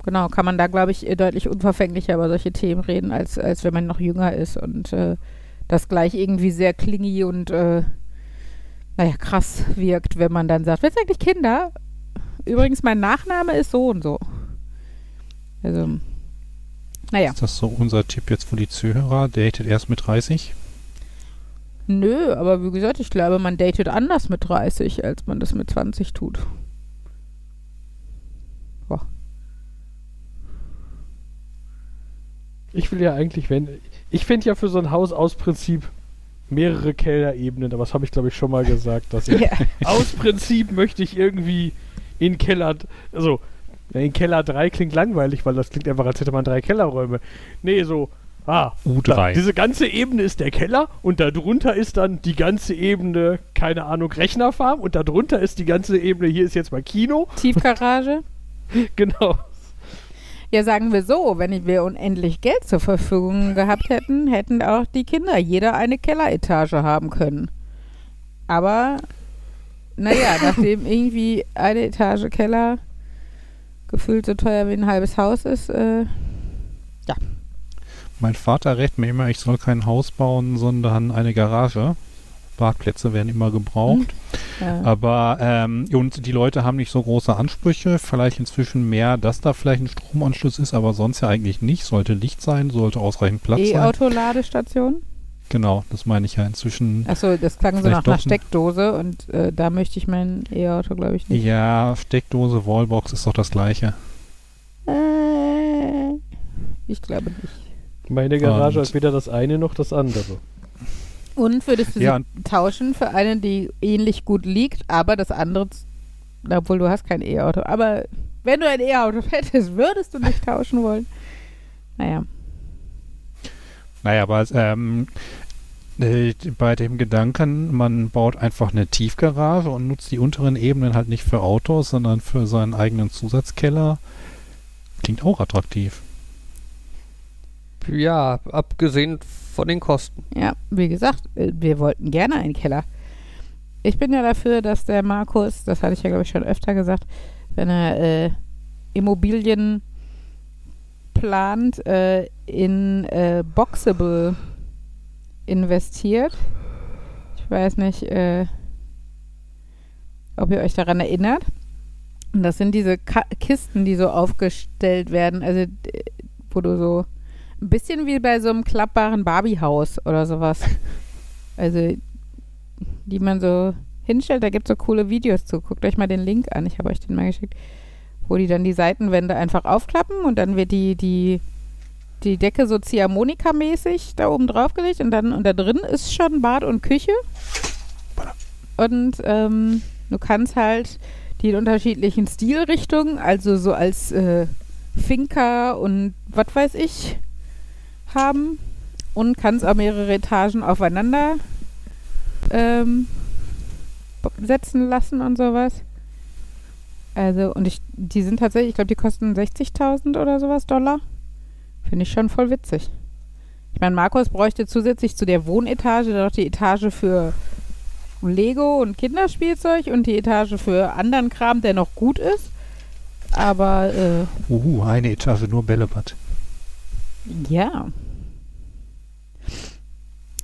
genau, kann man da, glaube ich, deutlich unverfänglicher über solche Themen reden, als, als wenn man noch jünger ist und äh, das gleich irgendwie sehr klingy und, äh, naja, krass wirkt, wenn man dann sagt, willst du eigentlich Kinder? Übrigens, mein Nachname ist so und so. Also, naja. Ist das so unser Tipp jetzt für die Zuhörer? Datet erst mit 30? Nö, aber wie gesagt, ich glaube, man datet anders mit 30, als man das mit 20 tut. Boah. Ich will ja eigentlich, wenn. Ich finde ja für so ein Haus aus Prinzip mehrere Kellerebenen, aber das habe ich glaube ich schon mal gesagt, dass ich Ja. aus Prinzip möchte ich irgendwie in Keller, also in Keller 3 klingt langweilig, weil das klingt einfach, als hätte man drei Kellerräume. Nee, so, ah, U3. da, diese ganze Ebene ist der Keller und darunter ist dann die ganze Ebene, keine Ahnung, Rechnerfarm und darunter ist die ganze Ebene, hier ist jetzt mal Kino. Tiefgarage? Genau. Ja, sagen wir so, wenn wir unendlich Geld zur Verfügung gehabt hätten, hätten auch die Kinder jeder eine Kelleretage haben können. Aber, naja, nachdem irgendwie eine Etage Keller gefühlt so teuer wie ein halbes Haus ist, äh, Mein Vater rät mir immer, ich soll kein Haus bauen, sondern eine Garage. Parkplätze werden immer gebraucht. ja. Aber, ähm, und die Leute haben nicht so große Ansprüche. Vielleicht inzwischen mehr, dass da vielleicht ein Stromanschluss ist, aber sonst ja eigentlich nicht. Sollte Licht sein, sollte ausreichend Platz sein. E-Auto-Ladestation? Genau, das meine ich ja inzwischen. Achso, das klang so nach einer Steckdose und äh, da möchte ich mein E-Auto, glaube ich, nicht. Ja, Steckdose, Wallbox ist doch das gleiche. Äh, ich glaube nicht. Meine Garage Und- hat weder das eine noch das andere. Und würdest du Ja, sie tauschen für eine, die ähnlich gut liegt, aber das andere Obwohl du hast kein E-Auto. Aber wenn du ein E-Auto hättest, würdest du nicht tauschen wollen. Naja. Naja, aber ähm, äh, bei dem Gedanken, man baut einfach eine Tiefgarage und nutzt die unteren Ebenen halt nicht für Autos, sondern für seinen eigenen Zusatzkeller, klingt auch attraktiv. Ja, abgesehen von den Kosten. Ja, wie gesagt, äh, wir wollten gerne einen Keller. Ich bin ja dafür, dass der Markus, das hatte ich ja glaube ich schon öfter gesagt, wenn er äh, Immobilien plant, äh, in äh, Boxable investiert. Ich weiß nicht, äh, ob ihr euch daran erinnert. Und das sind diese Ka Kisten, die so aufgestellt werden, also d- wo du so ein bisschen wie bei so einem klappbaren Barbiehaus oder sowas. Also die man so hinstellt, da gibt es so coole Videos zu. Guckt euch mal den Link an, ich habe euch den mal geschickt. Wo die dann die Seitenwände einfach aufklappen und dann wird die, die, die Decke so Ziehharmonika-mäßig da oben drauf gelegt und dann und da drin ist schon Bad und Küche. Und ähm, du kannst halt die in unterschiedlichen Stilrichtungen, also so als äh, Finca und was weiß ich, haben und kannst auch mehrere Etagen aufeinander ähm, setzen lassen und sowas. Also, und ich, die sind tatsächlich, ich glaube, die kosten 60.000 oder sowas Dollar. Finde ich schon voll witzig. Ich meine, Markus bräuchte zusätzlich zu der Wohnetage noch die Etage für Lego und Kinderspielzeug und die Etage für anderen Kram, der noch gut ist. Aber äh, Uhu, eine Etage nur Bällebad. ja.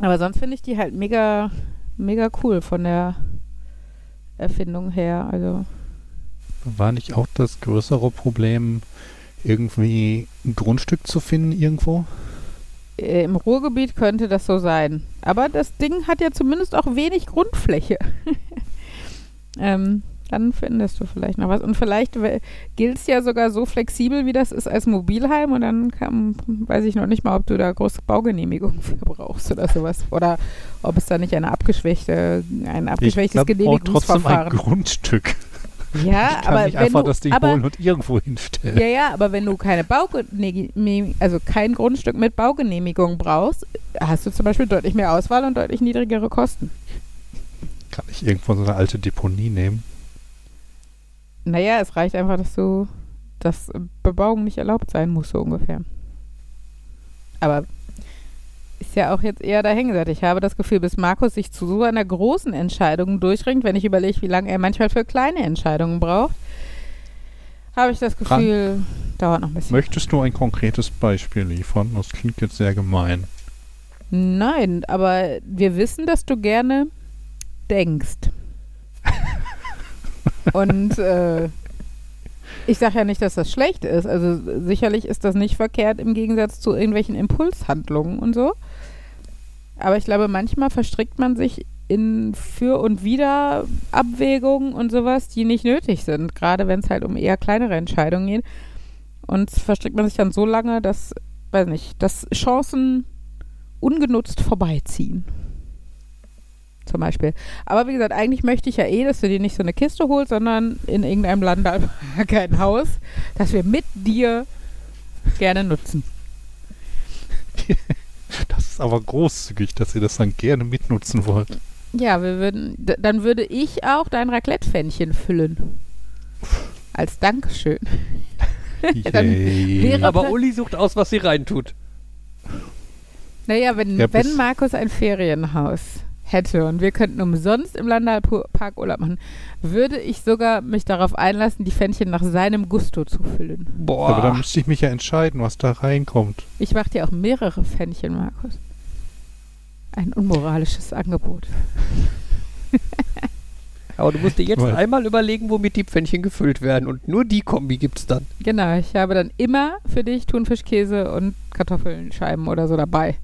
Aber sonst finde ich die halt mega, mega cool von der Erfindung her. Also, War nicht auch das größere Problem, irgendwie ein Grundstück zu finden irgendwo? äh, im Ruhrgebiet könnte das so sein. Aber das Ding hat ja zumindest auch wenig Grundfläche. ähm, dann findest du vielleicht noch was. Und vielleicht gilt es ja sogar so flexibel, wie das ist als Mobilheim. Und dann kann, weiß ich noch nicht mal, ob du da große Baugenehmigung für brauchst oder sowas. Oder ob es da nicht eine abgeschwächte, ein abgeschwächtes ich glaub, braucht trotzdem ein Genehmigungsverfahren Grundstück. Ja, ich kann aber nicht wenn einfach du, das Ding aber, holen und irgendwo hinstellen. Ja, ja, aber wenn du keine Baugenehmigung, also kein Grundstück mit Baugenehmigung brauchst, hast du zum Beispiel deutlich mehr Auswahl und deutlich niedrigere Kosten. Kann ich irgendwo so eine alte Deponie nehmen? Naja, es reicht einfach, dass du, dass Bebauung nicht erlaubt sein muss, so ungefähr. Aber ist ja auch jetzt eher dahingesagt. Ich habe das Gefühl, bis Markus sich zu so einer großen Entscheidung durchringt, wenn ich überlege, wie lange er manchmal für kleine Entscheidungen braucht, habe ich das Gefühl, dauert noch ein bisschen. Möchtest du ein konkretes Beispiel liefern? Das klingt jetzt sehr gemein. Nein, aber wir wissen, dass du gerne denkst. Und äh, ich sage ja nicht, dass das schlecht ist. Also sicherlich ist das nicht verkehrt im Gegensatz zu irgendwelchen Impulshandlungen und so. Aber ich glaube, manchmal verstrickt man sich in Für- und Wider-Abwägungen und sowas, die nicht nötig sind. Gerade wenn es halt um eher kleinere Entscheidungen geht. Und verstrickt man sich dann so lange, dass, weiß nicht, dass Chancen ungenutzt vorbeiziehen. Zum Beispiel. Aber wie gesagt, eigentlich möchte ich ja eh, dass du dir nicht so eine Kiste holst, sondern in irgendeinem Land ein Haus, das wir mit dir gerne nutzen. Das ist aber großzügig, dass ihr das dann gerne mitnutzen wollt. Ja, wir würden, dann würde ich auch dein Raclette-Pfännchen füllen. Als Dankeschön. Aber Uli sucht aus, was sie reintut. Naja, wenn, Ja, wenn Markus ein Ferienhaus hätte und wir könnten umsonst im Landalpark Urlaub machen, würde ich sogar mich darauf einlassen, die Pfännchen nach seinem Gusto zu füllen. Boah. Aber da müsste ich mich ja entscheiden, was da reinkommt. Ich mache dir auch mehrere Pfännchen, Markus. Ein unmoralisches Angebot. Aber du musst dir jetzt Weil- einmal überlegen, womit die Pfännchen gefüllt werden. Und nur die Kombi gibt's dann. Genau, ich habe dann immer für dich Thunfischkäse und Kartoffelscheiben oder so dabei.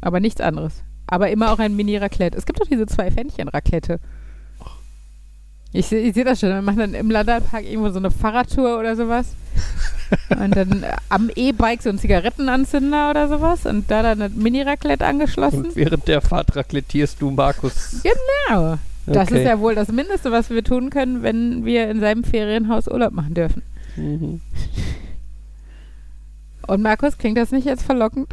Aber nichts anderes. Aber immer auch ein Mini-Raclette. Es gibt doch diese zwei Pfännchen-Raclette. Ich, ich sehe das schon. Wir machen dann im Landalpark irgendwo so eine Fahrradtour oder sowas. und dann äh, am E-Bike so einen Zigarettenanzünder oder sowas. Und da dann ein Mini-Raclette angeschlossen. Und während der Fahrt raclettierst du Markus. Genau. Das Okay. ist ja wohl das Mindeste, was wir tun können, wenn wir in seinem Ferienhaus Urlaub machen dürfen. Mhm. Und Markus, klingt das nicht jetzt verlockend?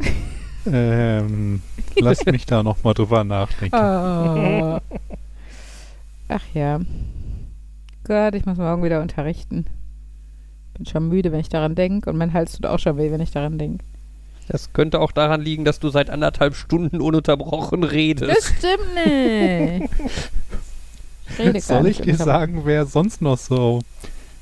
Ähm, lass mich da nochmal drüber nachdenken. Oh. Ach ja. Gott, ich muss morgen wieder unterrichten. Bin schon müde, wenn ich daran denke. Und mein Hals tut auch schon weh, wenn ich daran denke. Das könnte auch daran liegen, dass du seit anderthalb Stunden ununterbrochen redest. Das stimmt nicht. Ich rede gar Soll ich nicht dir sagen, wer sonst noch so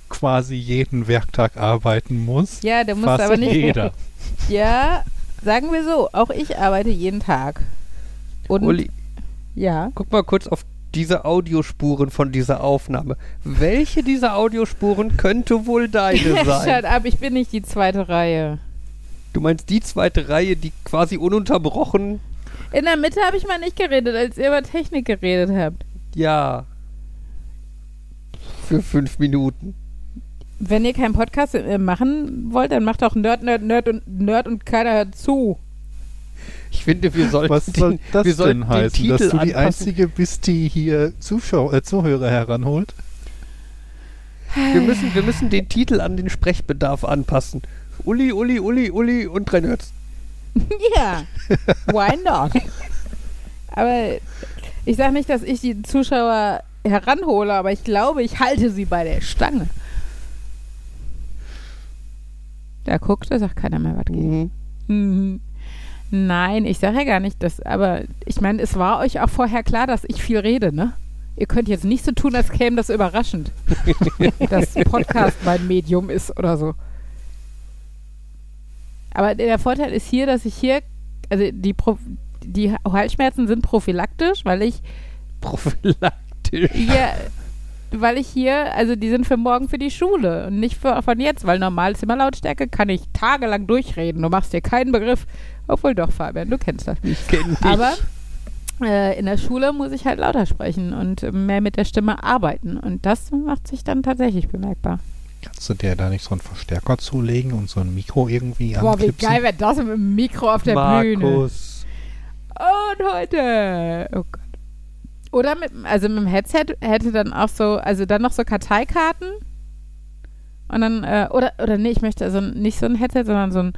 quasi jeden Werktag arbeiten muss? Ja, der muss Fast aber nicht. jeder. Ja, sagen wir so, auch ich arbeite jeden Tag. Und Uli, ja, guck mal kurz auf diese Audiospuren von dieser Aufnahme. Welche dieser Audiospuren könnte wohl deine Shut sein? up, ich bin nicht die zweite Reihe. Du meinst die zweite Reihe, die quasi ununterbrochen. In der Mitte habe ich mal nicht geredet, als ihr über Technik geredet habt. Ja. Für fünf Minuten. Wenn ihr keinen Podcast äh, machen wollt, dann macht doch Nerd, Nerd, Nerd und Nerd und keiner hört zu. Ich finde, wir sollten Was soll den, das wir sollten denn den heißen, Titel dass du die anpassen. Einzige bist, die hier Zuschau äh, Zuhörer heranholt? Wir müssen, wir müssen den Titel an den Sprechbedarf anpassen. Uli, Uli, Uli, Uli und drei Nerds. Ja, why not? Aber ich sage nicht, dass ich die Zuschauer heranhole, aber ich glaube, ich halte sie bei der Stange. Da guckt, da sagt keiner mehr was gegen. Mhm. Mhm. Nein, ich sage ja gar nicht das, aber ich meine, es war euch auch vorher klar, dass ich viel rede, ne? Ihr könnt jetzt nicht so tun, als käme das überraschend, dass Podcast mein Medium ist oder so. Aber der Vorteil ist hier, dass ich hier, also die, Pro, die Halsschmerzen sind prophylaktisch, weil ich Prophylaktisch. hier, weil ich hier, also die sind für morgen für die Schule und nicht für, von jetzt, weil normal Zimmerlautstärke kann ich tagelang durchreden. Du machst dir keinen Begriff. Obwohl doch, Fabian, du kennst das. Ich kenne dich. Aber äh, in der Schule muss ich halt lauter sprechen und mehr mit der Stimme arbeiten. Und das macht sich dann tatsächlich bemerkbar. Kannst du dir da nicht so einen Verstärker zulegen und so ein Mikro irgendwie Boah, wie anklipsen? geil wäre das mit dem Mikro auf der Bühne. Markus. Und heute. Oh Gott. Oder mit, also mit dem Headset hätte dann auch so, also dann noch so Karteikarten. Und dann, äh, oder, oder nee, ich möchte also nicht so ein Headset, sondern so ein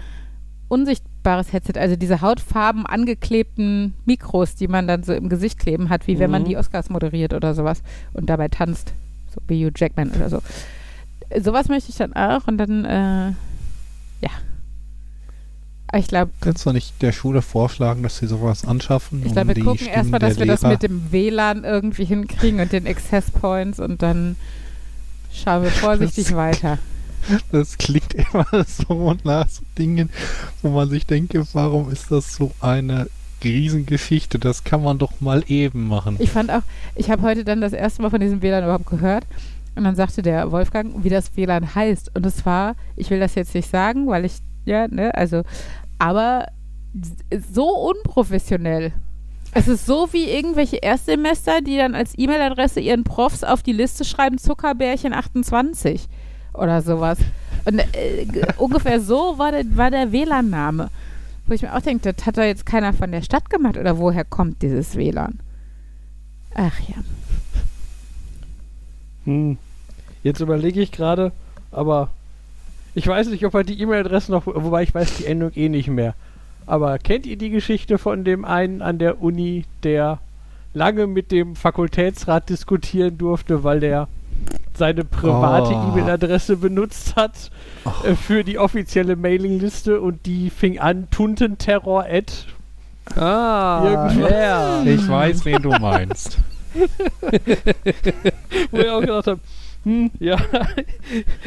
unsichtbares Headset. Also diese hautfarben angeklebten Mikros, die man dann so im Gesicht kleben hat, wie wenn man Mhm. die Oscars moderiert oder sowas und dabei tanzt. So wie Hugh Jackman oder so. Sowas möchte ich dann auch und dann, äh, Ich glaube, Kannst du nicht der Schule vorschlagen, dass sie sowas anschaffen? Ich glaube, um wir gucken erstmal, dass wir das Lehrer- mit dem WLAN irgendwie hinkriegen und den Access Points und dann schauen wir vorsichtig Das- weiter. Das klingt immer so nach so Dingen, wo man sich denke, warum ist das so eine Riesengeschichte? Das kann man doch mal eben machen. Ich fand auch, ich habe heute dann das erste Mal von diesem WLAN überhaupt gehört und dann sagte der Wolfgang, wie das WLAN heißt. Und es war, ich will das jetzt nicht sagen, weil ich, ja, ne, also, aber so unprofessionell. Es ist so wie irgendwelche Erstsemester, die dann als E-Mail-Adresse ihren Profs auf die Liste schreiben, Zuckerbärchen 28 oder sowas. Und äh, ungefähr so war der, war der WLAN-Name. Wo ich mir auch denke, das hat doch jetzt keiner von der Stadt gemacht oder woher kommt dieses WLAN? Ach ja. Hm. Jetzt überlege ich gerade, aber ich weiß nicht, ob er die E-Mail-Adresse noch, wobei ich weiß die Endung eh nicht mehr. Aber kennt ihr die Geschichte von dem einen an der Uni, der lange mit dem Fakultätsrat diskutieren durfte, weil der seine private Oh. E-Mail-Adresse benutzt hat äh, für die offizielle Mailingliste und die fing an tuntenterror at Ah, ja. Ich weiß, wen du meinst. wo ich auch gedacht habe, hm, ja,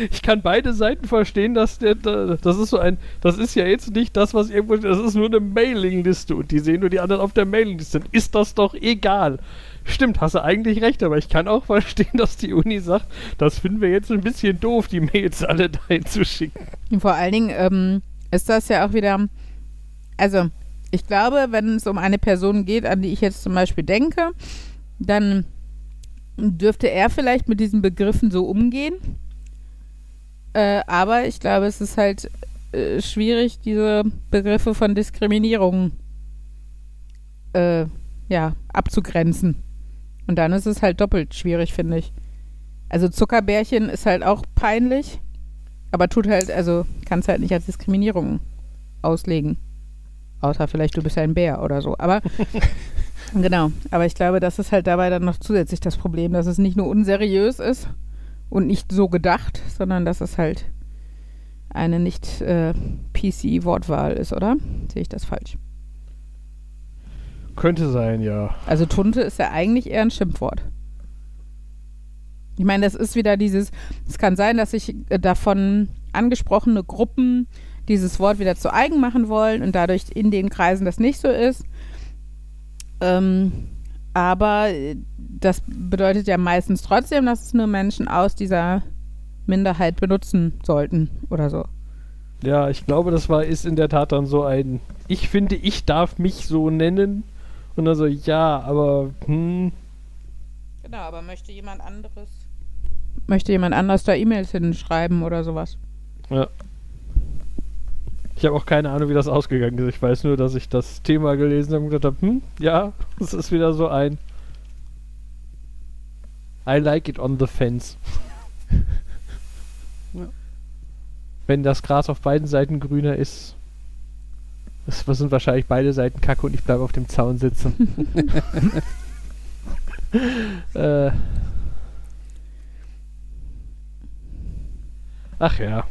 ich kann beide Seiten verstehen, dass der, da- das ist so ein, das ist ja jetzt nicht das, was irgendwo, das ist nur eine Mailingliste und die sehen nur die anderen auf der Mailingliste. Ist das doch egal. Stimmt, hast du eigentlich recht, aber ich kann auch verstehen, dass die Uni sagt, das finden wir jetzt ein bisschen doof, die Mails alle dahin zu schicken. Vor allen Dingen ähm, ist das ja auch wieder, also ich glaube, wenn es um eine Person geht, an die ich jetzt zum Beispiel denke, dann dürfte er vielleicht mit diesen Begriffen so umgehen. Äh, aber ich glaube, es ist halt äh, schwierig, diese Begriffe von Diskriminierung äh, ja, abzugrenzen. Und dann ist es halt doppelt schwierig, finde ich. Also Zuckerbärchen ist halt auch peinlich, aber tut halt, also kannst halt nicht als Diskriminierung auslegen. Außer vielleicht du bist ein Bär oder so. Aber genau, aber ich glaube, das ist halt dabei dann noch zusätzlich das Problem, dass es nicht nur unseriös ist und nicht so gedacht, sondern dass es halt eine nicht äh, PC-Wortwahl ist, oder? Sehe ich das falsch? Könnte sein, ja. Also Tunte ist ja eigentlich eher ein Schimpfwort. Ich meine, das ist wieder dieses, es kann sein, dass sich äh, davon angesprochene Gruppen dieses Wort wieder zu eigen machen wollen und dadurch in den Kreisen das nicht so ist. Ähm, aber äh, das bedeutet ja meistens trotzdem, dass es nur Menschen aus dieser Minderheit benutzen sollten oder so. Ja, ich glaube, das war, ist in der Tat dann so ein, ich finde, ich darf mich so nennen. Und dann so, ja, aber, hm, Genau, aber möchte jemand anderes. Möchte jemand anders da E-Mails hinschreiben oder sowas? ja. Ich habe auch keine Ahnung, wie das ausgegangen ist. Ich weiß nur, dass ich das Thema gelesen habe und gedacht habe, hm, ja, das ist wieder so ein I like it on the fence. Ja. Wenn das Gras auf beiden Seiten grüner ist, das sind wahrscheinlich beide Seiten kacke und ich bleibe auf dem Zaun sitzen. äh. Ach ja.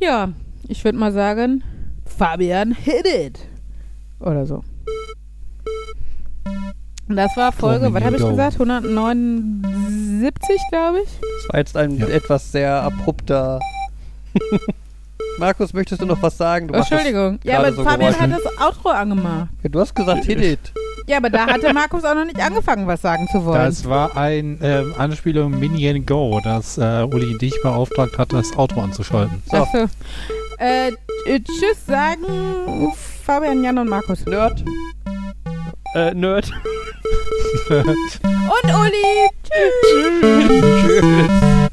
Ja, ich würde mal sagen, Fabian hit it. Oder so. Und das war Folge, was habe ich gesagt? 179, glaube ich. Das war jetzt ein Ja. etwas sehr abrupter. Markus, möchtest du noch was sagen? Du Entschuldigung. Ja, aber so Fabian Geräusche. hat das Outro angemacht. Ja, du hast gesagt, hit it. Ja, aber da hatte Markus auch noch nicht angefangen, was sagen zu wollen. Das war ein ähm, Anspielung Minion Go, dass äh, Uli dich beauftragt hat, das Auto anzuschalten. So. Achso. Äh, äh, tschüss sagen Fabian, Jan und Markus. Nerd. Äh, Nerd. Und Uli. Tschüss. Tschüss.